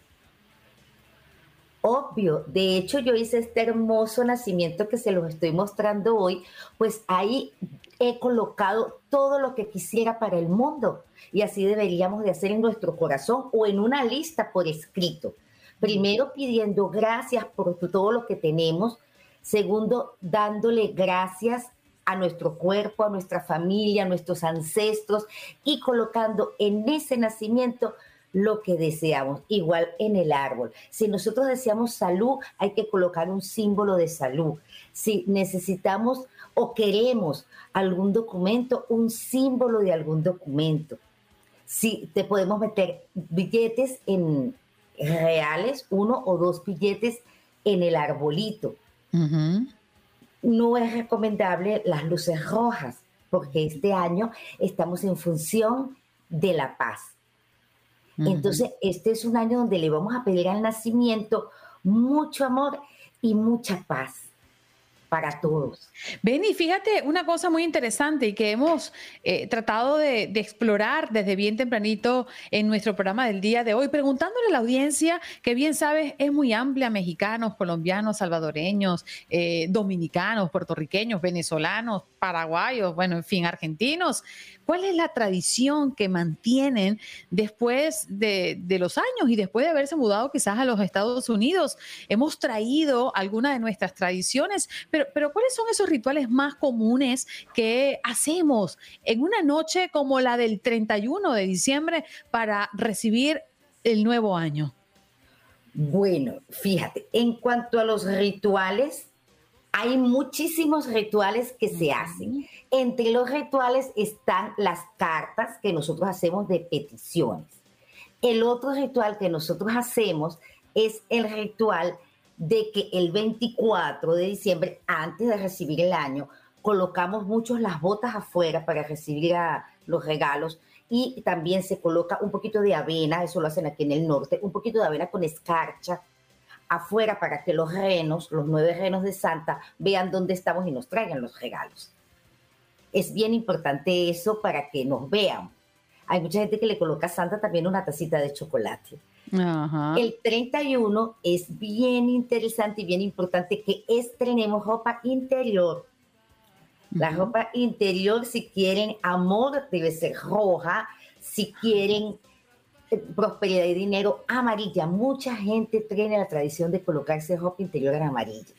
Obvio, de hecho yo hice este hermoso nacimiento que se los estoy mostrando hoy, pues ahí he colocado todo lo que quisiera para el mundo y así deberíamos de hacer en nuestro corazón o en una lista por escrito. Primero pidiendo gracias por todo lo que tenemos, segundo dándole gracias a nuestro cuerpo, a nuestra familia, a nuestros ancestros y colocando en ese nacimiento lo que deseamos, igual en el árbol. Si nosotros deseamos salud, hay que colocar un símbolo de salud. Si necesitamos o queremos algún documento, un símbolo de algún documento. Si te podemos meter billetes en reales, uno o dos billetes en el arbolito no es recomendable las luces rojas, porque este año estamos en función de la paz. Entonces, este es un año donde le vamos a pedir al nacimiento mucho amor y mucha paz para todos. Benny, fíjate una cosa muy interesante y que hemos eh, tratado de, explorar desde bien tempranito en nuestro programa del día de hoy, preguntándole a la audiencia, que bien sabes, es muy amplia, mexicanos, colombianos, salvadoreños, eh, dominicanos, puertorriqueños, venezolanos, paraguayos, bueno, en fin, argentinos. ¿Cuál es la tradición que mantienen después de, los años y después de haberse mudado quizás a los Estados Unidos? Hemos traído algunas de nuestras tradiciones, pero, pero ¿cuáles son esos rituales más comunes que hacemos en una noche como la del 31 de diciembre para recibir el nuevo año? Bueno, fíjate, en cuanto a los rituales, hay muchísimos rituales que se hacen. Entre los rituales están las cartas que nosotros hacemos de peticiones. El otro ritual que nosotros hacemos es el ritual de que el 24 de diciembre, antes de recibir el año, colocamos muchos las botas afuera para recibir los regalos y también se coloca un poquito de avena, eso lo hacen aquí en el norte, un poquito de avena con escarcha afuera para que los renos, los nueve renos de Santa, vean dónde estamos y nos traigan los regalos. Es bien importante eso para que nos vean. Hay mucha gente que le coloca a Santa también una tacita de chocolate. El 31 es bien interesante y bien importante que estrenemos ropa interior. La ropa interior, si quieren amor, debe ser roja. Si quieren prosperidad y dinero amarilla. Mucha gente tiene la tradición de colocarse ropa interior en amarilla.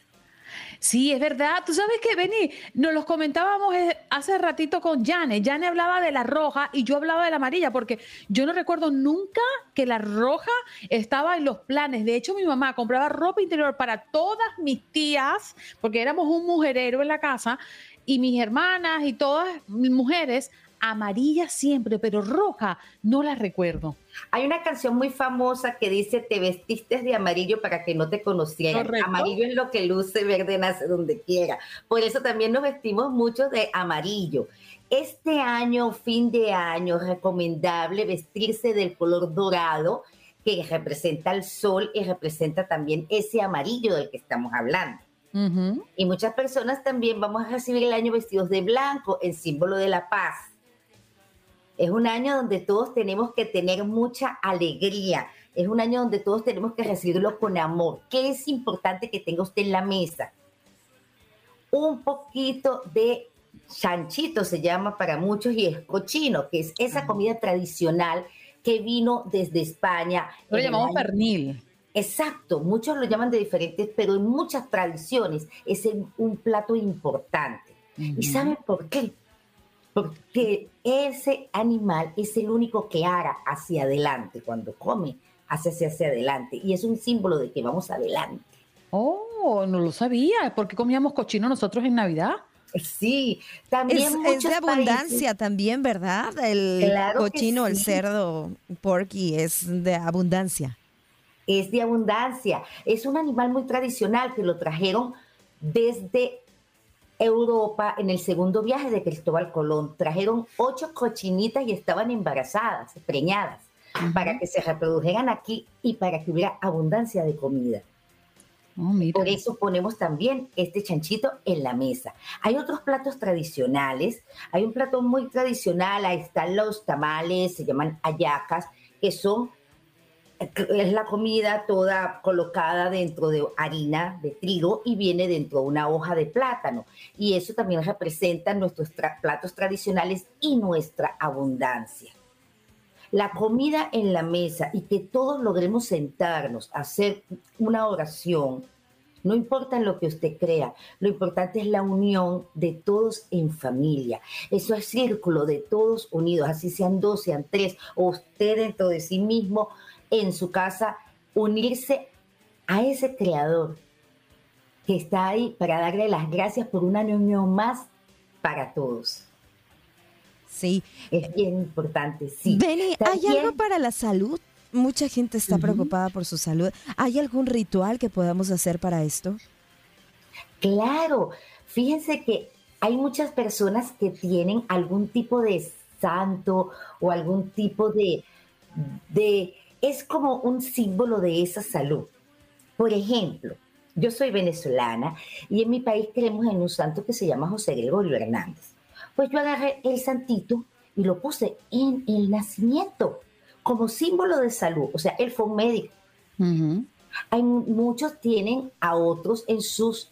Sí, es verdad. Tú sabes que, Beni, nos los comentábamos eh, hace ratito con Jane. Jane hablaba de la roja y yo hablaba de la amarilla, porque yo no recuerdo nunca que la roja estaba en los planes. De hecho, mi mamá compraba ropa interior para todas mis tías, porque éramos un mujerero en la casa, y mis hermanas y todas mis mujeres amarilla siempre, pero roja no la recuerdo. Hay una canción muy famosa que dice, te vestiste de amarillo para que no te conocieran. Amarillo es lo que luce, verde nace donde quiera. Por eso también nos vestimos mucho de amarillo. Este año, fin de año, recomendable vestirse del color dorado que representa el sol y representa también ese amarillo del que estamos hablando. Y muchas personas también vamos a recibir el año vestidos de blanco, el símbolo de la paz. Es un año donde todos tenemos que tener mucha alegría. Es un año donde todos tenemos que recibirlo con amor. ¿Qué es importante que tenga usted en la mesa? Un poquito de chanchito se llama para muchos y es cochino, que es esa comida tradicional que vino desde España. Lo llamamos pernil. Exacto, muchos lo llaman de diferentes, pero en muchas tradiciones es un plato importante. ¿Y saben por qué? Porque ese animal es el único que ara hacia adelante cuando come, hace hacia adelante y es un símbolo de que vamos adelante. Oh, no lo sabía. ¿Por qué comíamos cochino nosotros en Navidad? Sí, también es, de abundancia también, ¿verdad? El cochino, el cerdo, porky es de abundancia. Es de abundancia. Es un animal muy tradicional que lo trajeron desde Europa en el segundo viaje de Cristóbal Colón. Trajeron ocho cochinitas y estaban embarazadas, preñadas, para que se reprodujeran aquí y para que hubiera abundancia de comida. Oh, Por eso ponemos también este chanchito en la mesa. Hay otros platos tradicionales. Hay un plato muy tradicional, ahí están los tamales, se llaman ayacas, que son es la comida toda colocada dentro de harina de trigo y viene dentro de una hoja de plátano. Y eso también representa nuestros platos tradicionales y nuestra abundancia. La comida en la mesa y que todos logremos sentarnos hacer una oración, no importa en lo que usted crea, lo importante es la unión de todos en familia. Eso es círculo de todos unidos, así sean dos, sean tres, o usted dentro de sí mismo, en su casa, unirse a ese creador que está ahí para darle las gracias por una unión más para todos. Sí. Es bien importante, sí. Benny, ¿hay algo para la salud? Mucha gente está preocupada por su salud. ¿Hay algún ritual que podamos hacer para esto? Claro, fíjense que hay muchas personas que tienen algún tipo de santo o algún tipo de, de, es como un símbolo de esa salud. Por ejemplo, yo soy venezolana y en mi país creemos en un santo que se llama José Gregorio Hernández. Pues yo agarré el santito y lo puse en el nacimiento como símbolo de salud. O sea, él fue un médico. Hay muchos tienen a otros en sus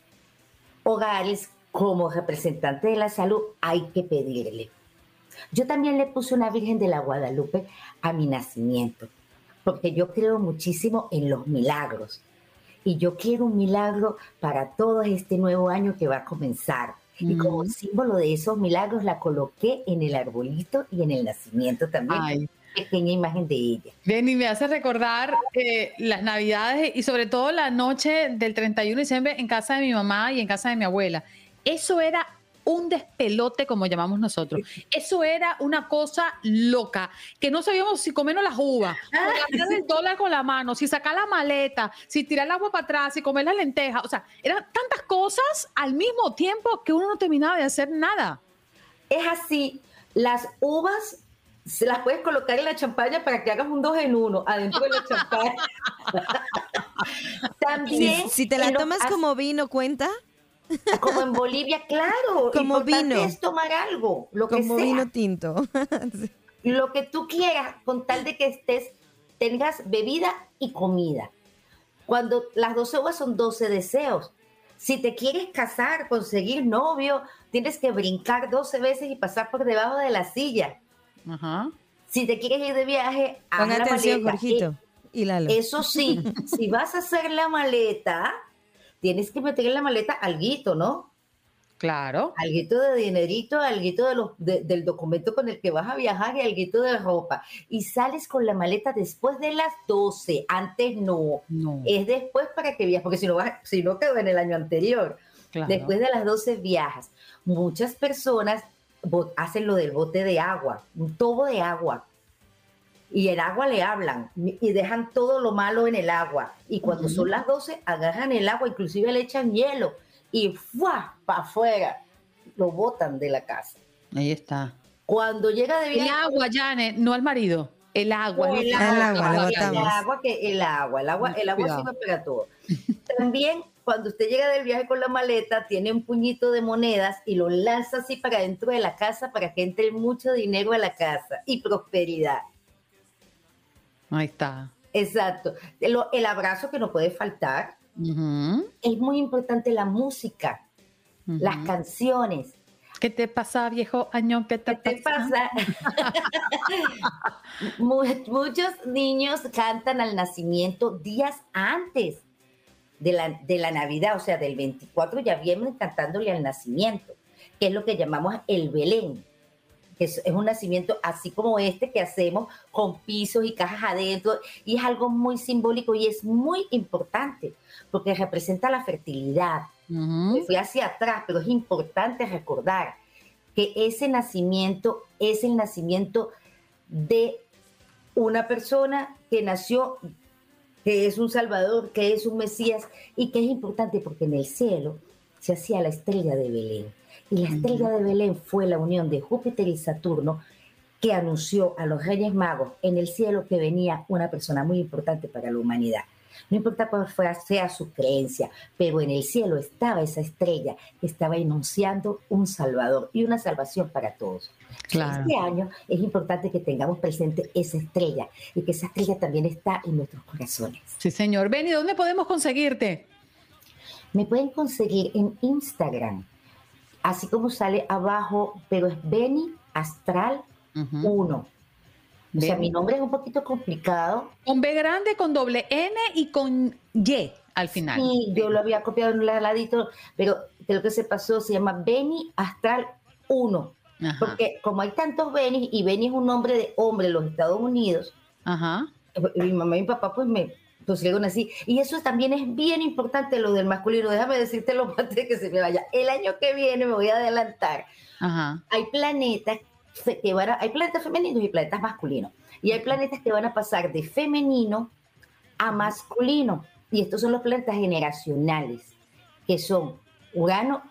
hogares como representante de la salud. Hay que pedirle. Yo también le puse una Virgen de la Guadalupe a mi nacimiento, porque yo creo muchísimo en los milagros. Y yo quiero un milagro para todo este nuevo año que va a comenzar. Y como símbolo de esos milagros la coloqué en el arbolito y en el nacimiento también. Ay. Pequeña imagen de ella. Bien, y me hace recordar eh, las navidades y sobre todo la noche del 31 de diciembre en casa de mi mamá y en casa de mi abuela. Eso era un despelote, como llamamos nosotros. Eso era una cosa loca, que no sabíamos si comernos las uvas, [LAUGHS] si el dólar con la mano, si sacar la maleta, si tirar el agua para atrás, si comer las lentejas. O sea, eran tantas cosas al mismo tiempo que uno no terminaba de hacer nada. Es así, las uvas se las puedes colocar en la champaña para que hagas un dos en uno adentro de la champaña. [LAUGHS] También. Si, te la tomas como vino, ¿cuenta? Como en Bolivia, claro. [LAUGHS] Como vino. es tomar algo, lo como que sea. vino tinto. [LAUGHS] Lo que tú quieras, con tal de que estés, tengas bebida y comida. Cuando las 12 uvas son 12 deseos. Si te quieres casar, conseguir novio, tienes que brincar 12 veces y pasar por debajo de la silla. Ajá. Si te quieres ir de viaje, haz la maleta. y Lalo. Eso sí, [LAUGHS] si vas a hacer la maleta, tienes que meter en la maleta alguito, ¿no? Claro. Alguito de dinerito, alguito de los, del documento con el que vas a viajar y alguito de ropa. Y sales con la maleta después de las 12. Antes no. no. Es después para que viajes, porque si no, vas, si no quedó en el año anterior. Después de las 12 viajas. Muchas personas hacen lo del bote de agua, un tobo de agua. Y el agua le hablan y dejan todo lo malo en el agua. Y cuando son las 12, agarran el agua, inclusive le echan hielo y ¡fua! para afuera. Lo botan de la casa. Ahí está. Cuando llega de viaje. El agua, Janet, no al marido. El agua. el, agua, el agua, que el agua, el agua, el agua sí pega todo. También cuando usted llega del viaje con la maleta, tiene un puñito de monedas y lo lanza así para dentro de la casa para que entre mucho dinero a la casa y prosperidad. Ahí está. Exacto. El, abrazo que no puede faltar. Es muy importante la música, las canciones. ¿Qué te pasa, viejo año? ¿Qué te, pasa? [LAUGHS] Muchos niños cantan al nacimiento días antes de la, de la Navidad, o sea, del 24 ya vienen cantándole al nacimiento, que es lo que llamamos el Belén, que es, un nacimiento así como este que hacemos con pisos y cajas adentro, y es algo muy simbólico y es muy importante, porque representa la fertilidad. fui hacia atrás, pero es importante recordar que ese nacimiento es el nacimiento de una persona que nació que es un Salvador, que es un Mesías y que es importante porque en el cielo se hacía la estrella de Belén. Y la estrella de Belén fue la unión de Júpiter y Saturno que anunció a los Reyes Magos en el cielo que venía una persona muy importante para la humanidad. No importa cuál sea su creencia, pero en el cielo estaba esa estrella que estaba enunciando un Salvador y una salvación para todos. Este año es importante que tengamos presente esa estrella y que esa estrella también está en nuestros corazones. Sí, señor. Benny, ¿dónde podemos conseguirte? Me pueden conseguir en Instagram, así como sale abajo, pero es Benny Astral 1. O sea, mi nombre es un poquito complicado. Con B grande, con doble N y con Y al final. Sí, yo lo había copiado en un ladito, pero creo que se pasó, se llama Benny Astral 1. Porque como hay tantos Benny, y Benny es un nombre de hombre en los Estados Unidos, mi mamá y mi papá pues me pusieron así. Y eso también es bien importante lo del masculino. Déjame decirte lo [LAUGHS] antes de que se me vaya. El año que viene me voy a adelantar. Hay planetas que van hay planetas femeninos y planetas masculinos. Y hay planetas que van a pasar de femenino a masculino. Y estos son los planetas generacionales, que son Urano,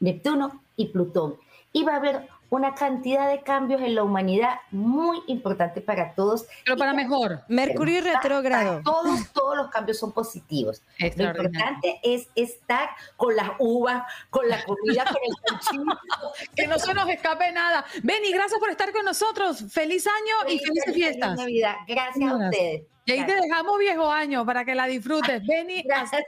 Neptuno y Plutón. Y va a haber una cantidad de cambios en la humanidad muy importante para todos. Pero para mejor. Mercurio retrógrado. Todos, todos los cambios son positivos. Lo importante es estar con las uvas, con la comida, con el canchito. [LAUGHS] que no se nos escape nada. Benny, gracias por estar con nosotros. Feliz año y felices fiestas. Gracias a ustedes. Y ahí te dejamos viejo año para que la disfrutes. Benny, gracias.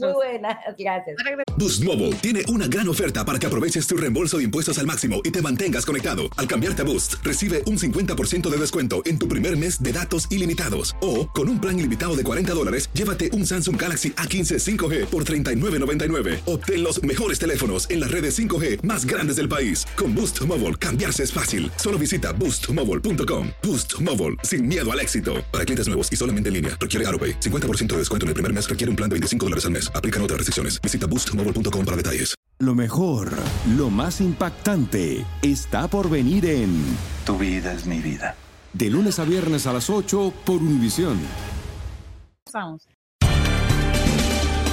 Muy buenas, gracias. Boost Mobile tiene una gran oferta para que aproveches tu reembolso de impuestos al máximo y te mantengas conectado. Al cambiarte a Boost, recibe un 50% de descuento en tu primer mes de datos ilimitados. O, con un plan ilimitado de 40 dólares, llévate un Samsung Galaxy A15 5G por $39.99. Obtén los mejores teléfonos en las redes 5G más grandes del país. Con Boost Mobile, cambiarse es fácil. Solo visita boostmobile.com. Boost Mobile, sin miedo al éxito. Para clientes nuevos y solamente en línea. Requiere AroPay. 50% de descuento en el primer mes requiere un plan de 25 dólares al mes. Aplican otras restricciones. Visita boostmobile.com para detalles. Lo mejor, lo más impactante, está por venir en Tu vida es mi vida. De lunes a viernes a las 8 por Univisión.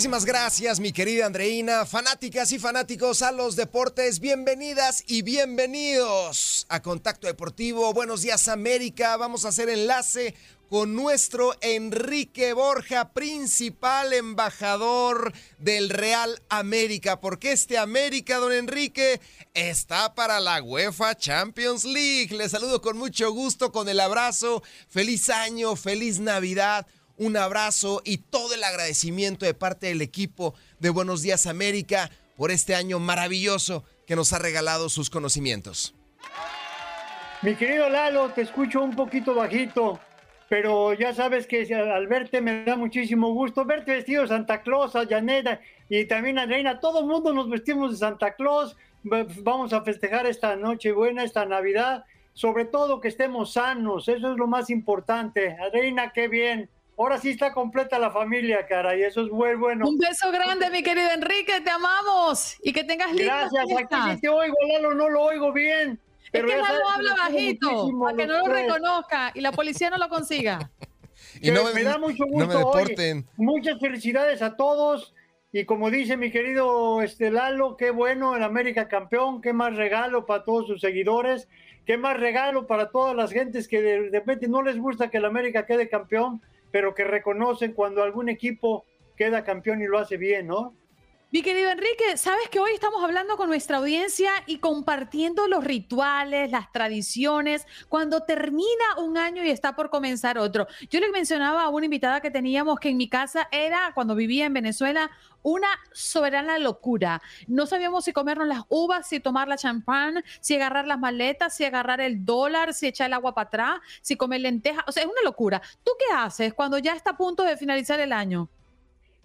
Muchísimas gracias, mi querida Andreina. Fanáticas y fanáticos a los deportes, bienvenidas y bienvenidos a Contacto Deportivo. Buenos días, América. Vamos a hacer enlace con nuestro Enrique Borja, principal embajador del Real América, porque este América, don Enrique, está para la UEFA Champions League. Le saludo con mucho gusto, con el abrazo. Feliz año, feliz Navidad. Un abrazo y todo el agradecimiento de parte del equipo de Buenos Días América por este año maravilloso que nos ha regalado sus conocimientos. Mi querido Lalo, te escucho un poquito bajito, pero ya sabes que al verte me da muchísimo gusto verte vestido de Santa Claus, a Janeta y también a Reina. Todo el mundo nos vestimos de Santa Claus. Vamos a festejar esta noche buena, esta Navidad. Sobre todo que estemos sanos, eso es lo más importante. Reina, qué bien. Ahora sí está completa la familia, cara, y eso es muy bueno. Un beso grande, mi querido Enrique, te amamos y que tengas lindas Gracias, aquí sí te oigo, Lalo, no lo oigo bien. Es que Lalo habla bajito, para que no lo reconozca y la policía no lo consiga. [LAUGHS] y no me, da mucho gusto. muchas felicidades a todos. Y como dice mi querido este Lalo, qué bueno el América campeón, qué más regalo para todos sus seguidores, qué más regalo para todas las gentes que de repente no les gusta que el América quede campeón, pero que reconocen cuando algún equipo queda campeón y lo hace bien, ¿no? Mi querido Enrique, sabes que hoy estamos hablando con nuestra audiencia y compartiendo los rituales, las tradiciones, cuando termina un año y está por comenzar otro. Yo le mencionaba a una invitada que teníamos que en mi casa era, cuando vivía en Venezuela, una soberana locura. No sabíamos si comernos las uvas, si tomar la champán, si agarrar las maletas, si agarrar el dólar, si echar el agua para atrás, si comer lentejas. O sea, es una locura. ¿Tú qué haces cuando ya está a punto de finalizar el año?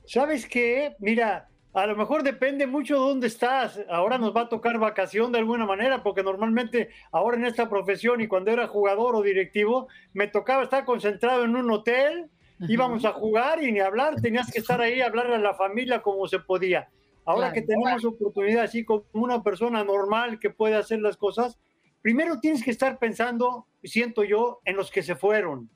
¿Sabes qué? Mira, a lo mejor depende mucho de dónde estás. Ahora nos va a tocar vacación de alguna manera, porque normalmente ahora en esta profesión y cuando era jugador o directivo, me tocaba estar concentrado en un hotel, íbamos a jugar y ni hablar, tenías que estar ahí, hablarle a la familia como se podía. Ahora que tenemos oportunidad así como una persona normal que puede hacer las cosas, primero tienes que estar pensando, siento yo, en los que se fueron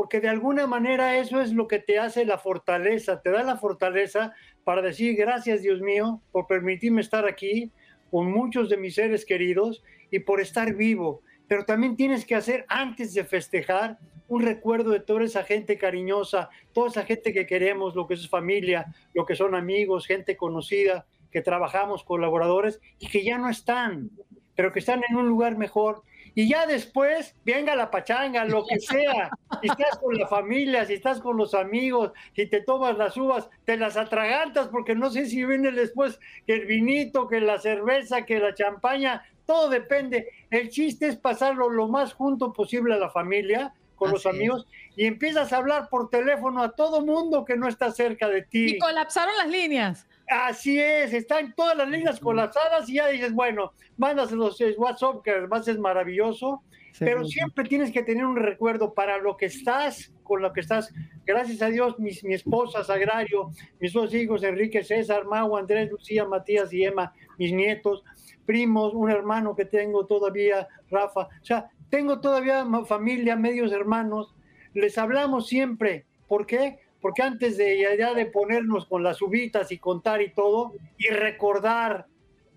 porque de alguna manera eso es lo que te hace la fortaleza, te da la fortaleza para decir gracias Dios mío por permitirme estar aquí con muchos de mis seres queridos y por estar vivo. Pero también tienes que hacer antes de festejar un recuerdo de toda esa gente cariñosa, toda esa gente que queremos, lo que es familia, lo que son amigos, gente conocida, que trabajamos, colaboradores y que ya no están, pero que están en un lugar mejor y ya después venga la pachanga, lo que sea. Si estás con la familia, si estás con los amigos, si te tomas las uvas, te las atragantas, porque no sé si viene después que el vinito, que la cerveza, que la champaña, todo depende. El chiste es pasarlo lo más junto posible a la familia, con los amigos, y empiezas a hablar por teléfono a todo mundo que no está cerca de ti. Y colapsaron las líneas. Así es, están todas las líneas colapsadas y ya dices, bueno, mandas los WhatsApp, que además es maravilloso, pero siempre tienes que tener un recuerdo para lo que estás, con lo que estás. Gracias a Dios, mis, mi esposa Sagrario, mis dos hijos, Enrique, César, Mau, Andrés, Lucía, Matías y Emma, mis nietos, primos, un hermano que tengo todavía, Rafa. O sea, tengo todavía familia, medios hermanos. Les hablamos siempre. ¿Por qué? porque antes de ya de ponernos con las uvitas y contar y todo, y recordar,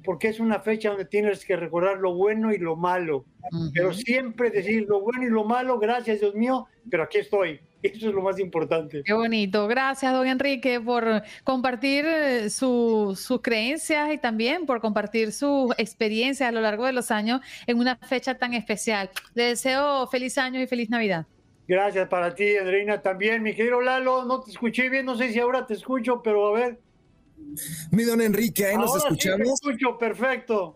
porque es una fecha donde tienes que recordar lo bueno y lo malo, pero siempre decir lo bueno y lo malo, gracias Dios mío, pero aquí estoy. [LAUGHS] Eso es lo más importante. Qué bonito. Gracias, don Enrique, por compartir eh, sus creencias y también por compartir sus experiencias a lo largo de los años en una fecha tan especial. Le deseo feliz año y feliz Navidad. Gracias para ti, Andreina, también. Mi querido Lalo, no te escuché bien, no sé si ahora te escucho, pero a ver. Mi don Enrique, ahí nos escuchamos. te escucho, perfecto.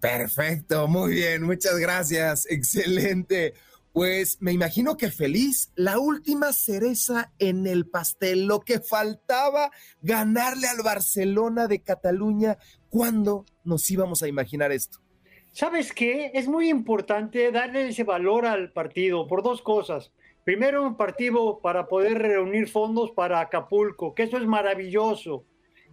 Perfecto, muy bien, muchas gracias, [LAUGHS] excelente. Pues me imagino que feliz, la última cereza en el pastel, lo que faltaba ganarle al Barcelona de Cataluña. ¿Cuándo nos íbamos a imaginar esto? ¿Sabes qué? Es muy importante darle ese valor al partido por dos cosas. Primero, un partido para poder reunir fondos para Acapulco, que eso es maravilloso,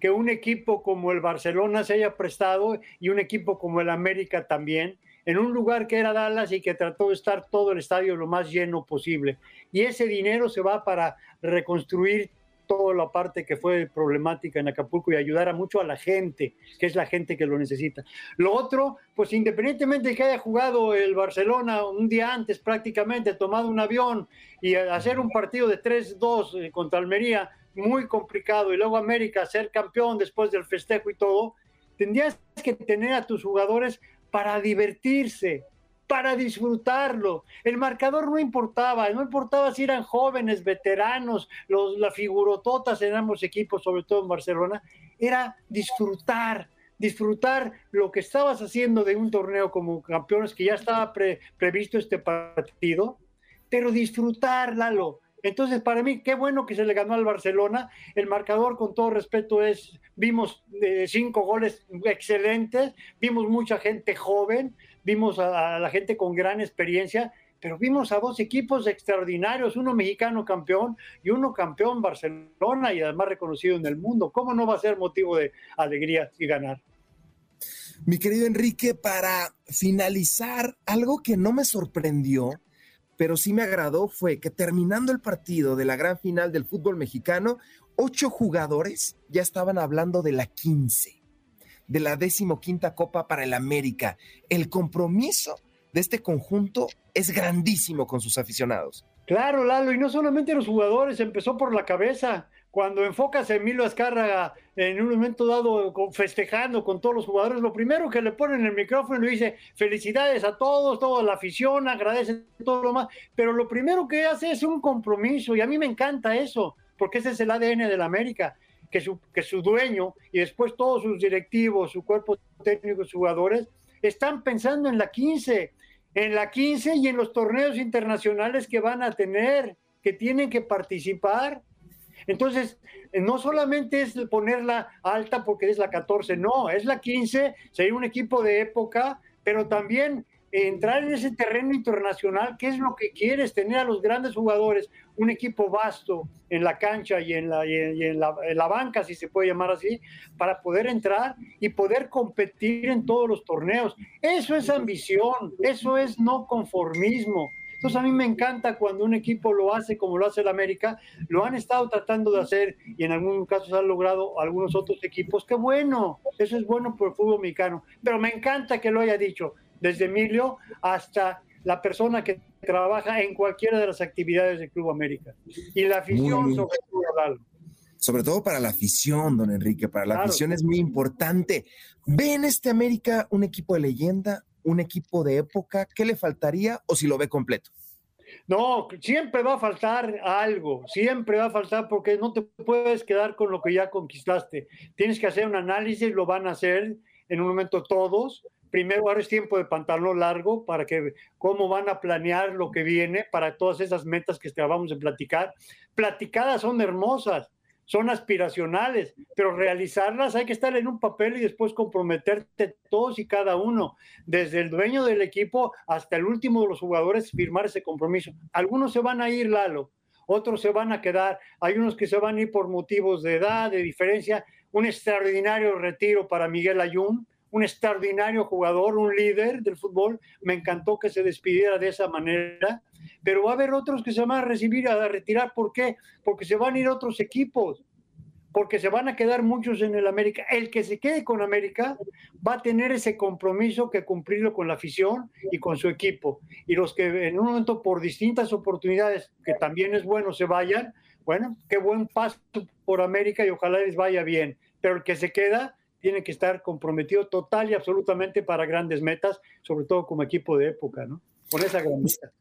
que un equipo como el Barcelona se haya prestado y un equipo como el América también, en un lugar que era Dallas y que trató de estar todo el estadio lo más lleno posible. Y ese dinero se va para reconstruir toda la parte que fue problemática en Acapulco y ayudara mucho a la gente, que es la gente que lo necesita. Lo otro, pues independientemente de que haya jugado el Barcelona un día antes prácticamente, tomado un avión y hacer un partido de 3-2 eh, contra Almería, muy complicado, y luego América ser campeón después del festejo y todo, tendrías que tener a tus jugadores para divertirse, para disfrutarlo. El marcador no importaba, no importaba si eran jóvenes, veteranos, los, la figurototas en ambos equipos, sobre todo en Barcelona, era disfrutar, disfrutar lo que estabas haciendo de un torneo como campeones, que ya estaba previsto este partido, pero disfrutar, Lalo. Entonces, para mí, qué bueno que se le ganó al Barcelona. El marcador, con todo respeto, es, vimos eh, cinco goles excelentes, vimos mucha gente joven, vimos a, la gente con gran experiencia, pero vimos a dos equipos extraordinarios, uno mexicano campeón y uno campeón Barcelona y además reconocido en el mundo. ¿Cómo no va a ser motivo de alegría y ganar? Mi querido Enrique, para finalizar, algo que no me sorprendió, pero sí me agradó fue que terminando el partido de la gran final del fútbol mexicano, ocho jugadores ya estaban hablando de la 15 de la decimoquinta Copa para el América. El compromiso de este conjunto es grandísimo con sus aficionados. Claro, Lalo, y no solamente los jugadores, empezó por la cabeza. Cuando enfocas a Emilio Azcárraga en un momento dado festejando con todos los jugadores, lo primero que le ponen el micrófono y dice felicidades a todos, toda la afición, agradece todo lo más, pero lo primero que hace es un compromiso y a mí me encanta eso, porque ese es el ADN de la América que su, que su dueño y después todos sus directivos, su cuerpo técnico, sus jugadores, están pensando en la 15, en la 15 y en los torneos internacionales que van a tener, que tienen que participar. Entonces, no solamente es ponerla alta porque es la 14, no, es la 15, sería un equipo de época, pero también entrar en ese terreno internacional, ¿qué es lo que quieres? Tener a los grandes jugadores, un equipo vasto en la cancha y en la, en la, banca, si se puede llamar así, para poder entrar y poder competir en todos los torneos. Eso es ambición, eso es no conformismo. Entonces a mí me encanta cuando un equipo lo hace como lo hace el América, lo han estado tratando de hacer y en algunos casos han logrado algunos otros equipos. Qué bueno, eso es bueno por el fútbol mexicano, pero me encanta que lo haya dicho desde Emilio hasta la persona que trabaja en cualquiera de las actividades del Club América. Y la afición, sobre todo, Sobre todo para la afición, don Enrique, para la afición es muy importante. ¿Ve en este América un equipo de leyenda, un equipo de época? ¿Qué le faltaría o si lo ve completo? No, siempre va a faltar algo, siempre va a faltar porque no te puedes quedar con lo que ya conquistaste. Tienes que hacer un análisis, lo van a hacer en un momento todos, primero ahora es tiempo de pantalón largo para que cómo van a planear lo que viene para todas esas metas que vamos a platicar. Platicadas son hermosas, son aspiracionales, pero realizarlas hay que estar en un papel y después comprometerte todos y cada uno, desde el dueño del equipo hasta el último de los jugadores, firmar ese compromiso. Algunos se van a ir, Lalo, otros se van a quedar, hay unos que se van a ir por motivos de edad, de diferencia, un extraordinario retiro para Miguel Ayun, un extraordinario jugador, un líder del fútbol. Me encantó que se despidiera de esa manera, pero va a haber otros que se van a recibir, a retirar. ¿Por qué? Porque se van a ir otros equipos, porque se van a quedar muchos en el América. El que se quede con América va a tener ese compromiso que cumplirlo con la afición y con su equipo. Y los que en un momento por distintas oportunidades, que también es bueno, se vayan, bueno, qué buen paso por América y ojalá les vaya bien. Pero el que se queda tiene que estar comprometido total y absolutamente para grandes metas, sobre todo como equipo de época, ¿no? Con esa gran meta.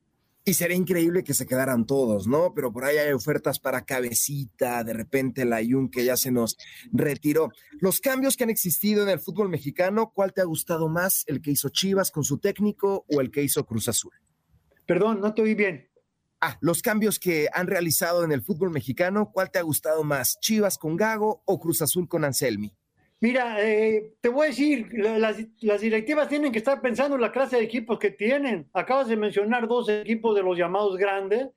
Y sería increíble que se quedaran todos, ¿no? Pero por ahí hay ofertas para cabecita, de repente la Jun que ya se nos retiró. Los cambios que han existido en el fútbol mexicano, ¿cuál te ha gustado más? ¿El que hizo Chivas con su técnico o el que hizo Cruz Azul? Perdón, no te oí bien. Ah, los cambios que han realizado en el fútbol mexicano, ¿cuál te ha gustado más? ¿Chivas con Gago o Cruz Azul con Anselmi? Mira, eh, te voy a decir, las, directivas tienen que estar pensando en la clase de equipos que tienen. Acabas de mencionar dos equipos de los llamados grandes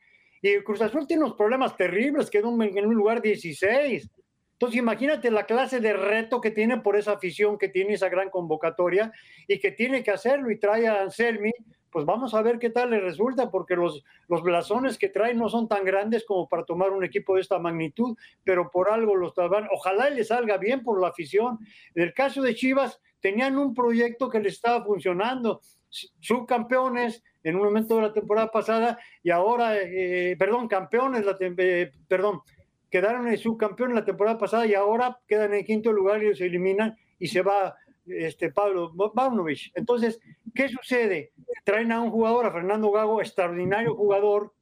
y Cruz Azul tiene unos problemas terribles, quedó en un lugar 16. Entonces imagínate la clase de reto que tiene por esa afición que tiene esa gran convocatoria y que tiene que hacerlo y trae a Anselmi, pues vamos a ver qué tal le resulta, porque los, los blasones que traen no son tan grandes como para tomar un equipo de esta magnitud, pero por algo los traban. Ojalá le salga bien por la afición. En el caso de Chivas, tenían un proyecto que le estaba funcionando, subcampeones en un momento de la temporada pasada y ahora, eh, perdón, campeones, eh, perdón, quedaron en subcampeón la temporada pasada y ahora quedan en quinto lugar y se eliminan y se va este Pablo Bavnovich. Entonces, ¿qué sucede? Traen a un jugador, a Fernando Gago, extraordinario jugador,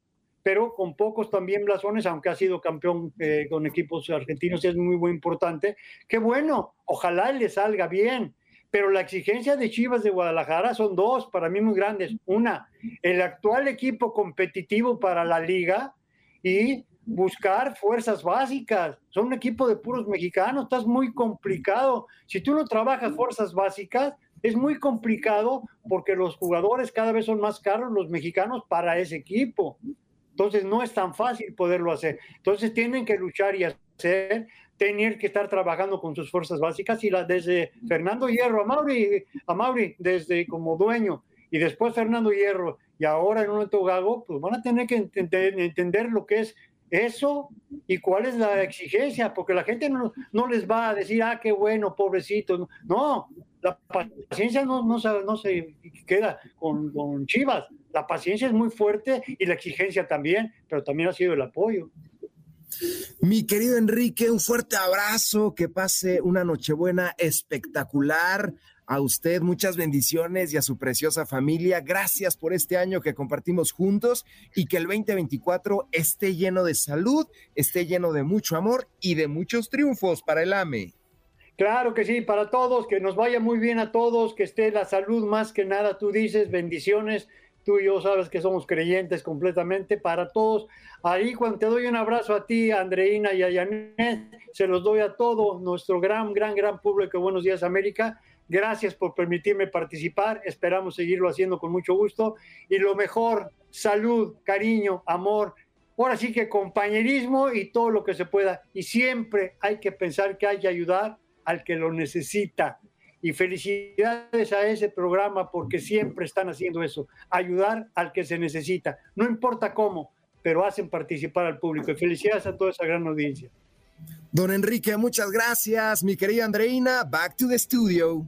pero con pocos también blasones, aunque ha sido campeón eh, con equipos argentinos, es muy, muy importante. Qué bueno, ojalá le salga bien. Pero la exigencia de Chivas de Guadalajara son dos, para mí muy grandes. Una, el actual equipo competitivo para la liga y buscar fuerzas básicas. Son un equipo de puros mexicanos, estás muy complicado. Si tú no trabajas fuerzas básicas, es muy complicado porque los jugadores cada vez son más caros, los mexicanos, para ese equipo. Entonces no es tan fácil poderlo hacer. Entonces tienen que luchar y hacer, tener que estar trabajando con sus fuerzas básicas y la, desde Fernando Hierro a Mauri, a Mauri desde como dueño y después Fernando Hierro y ahora en un Gago, pues van a tener que entender lo que es eso y cuál es la exigencia, porque la gente no, no les va a decir, ah, qué bueno, pobrecito. No, la paciencia no, no, se, no se queda con, con, Chivas. La paciencia es muy fuerte y la exigencia también, pero también ha sido el apoyo. Mi querido Enrique, un fuerte abrazo, que pase una Nochebuena espectacular a usted muchas bendiciones y a su preciosa familia. Gracias por este año que compartimos juntos y que el 2024 esté lleno de salud, esté lleno de mucho amor y de muchos triunfos para el AME. Claro que sí, para todos, que nos vaya muy bien a todos, que esté la salud más que nada, tú dices, bendiciones, tú y yo sabes que somos creyentes completamente, para todos. Ahí cuando te doy un abrazo a ti, Andreina y a Janet, se los doy a todo nuestro gran, gran, gran público. Buenos días, América. Gracias por permitirme participar. Esperamos seguirlo haciendo con mucho gusto. Y lo mejor, salud, cariño, amor. Ahora sí que compañerismo y todo lo que se pueda. Y siempre hay que pensar que hay que ayudar al que lo necesita. Y felicidades a ese programa porque siempre están haciendo eso, ayudar al que se necesita. No importa cómo, pero hacen participar al público. Y felicidades a toda esa gran audiencia. Don Enrique, muchas gracias. Mi querida Andreina, back to the studio.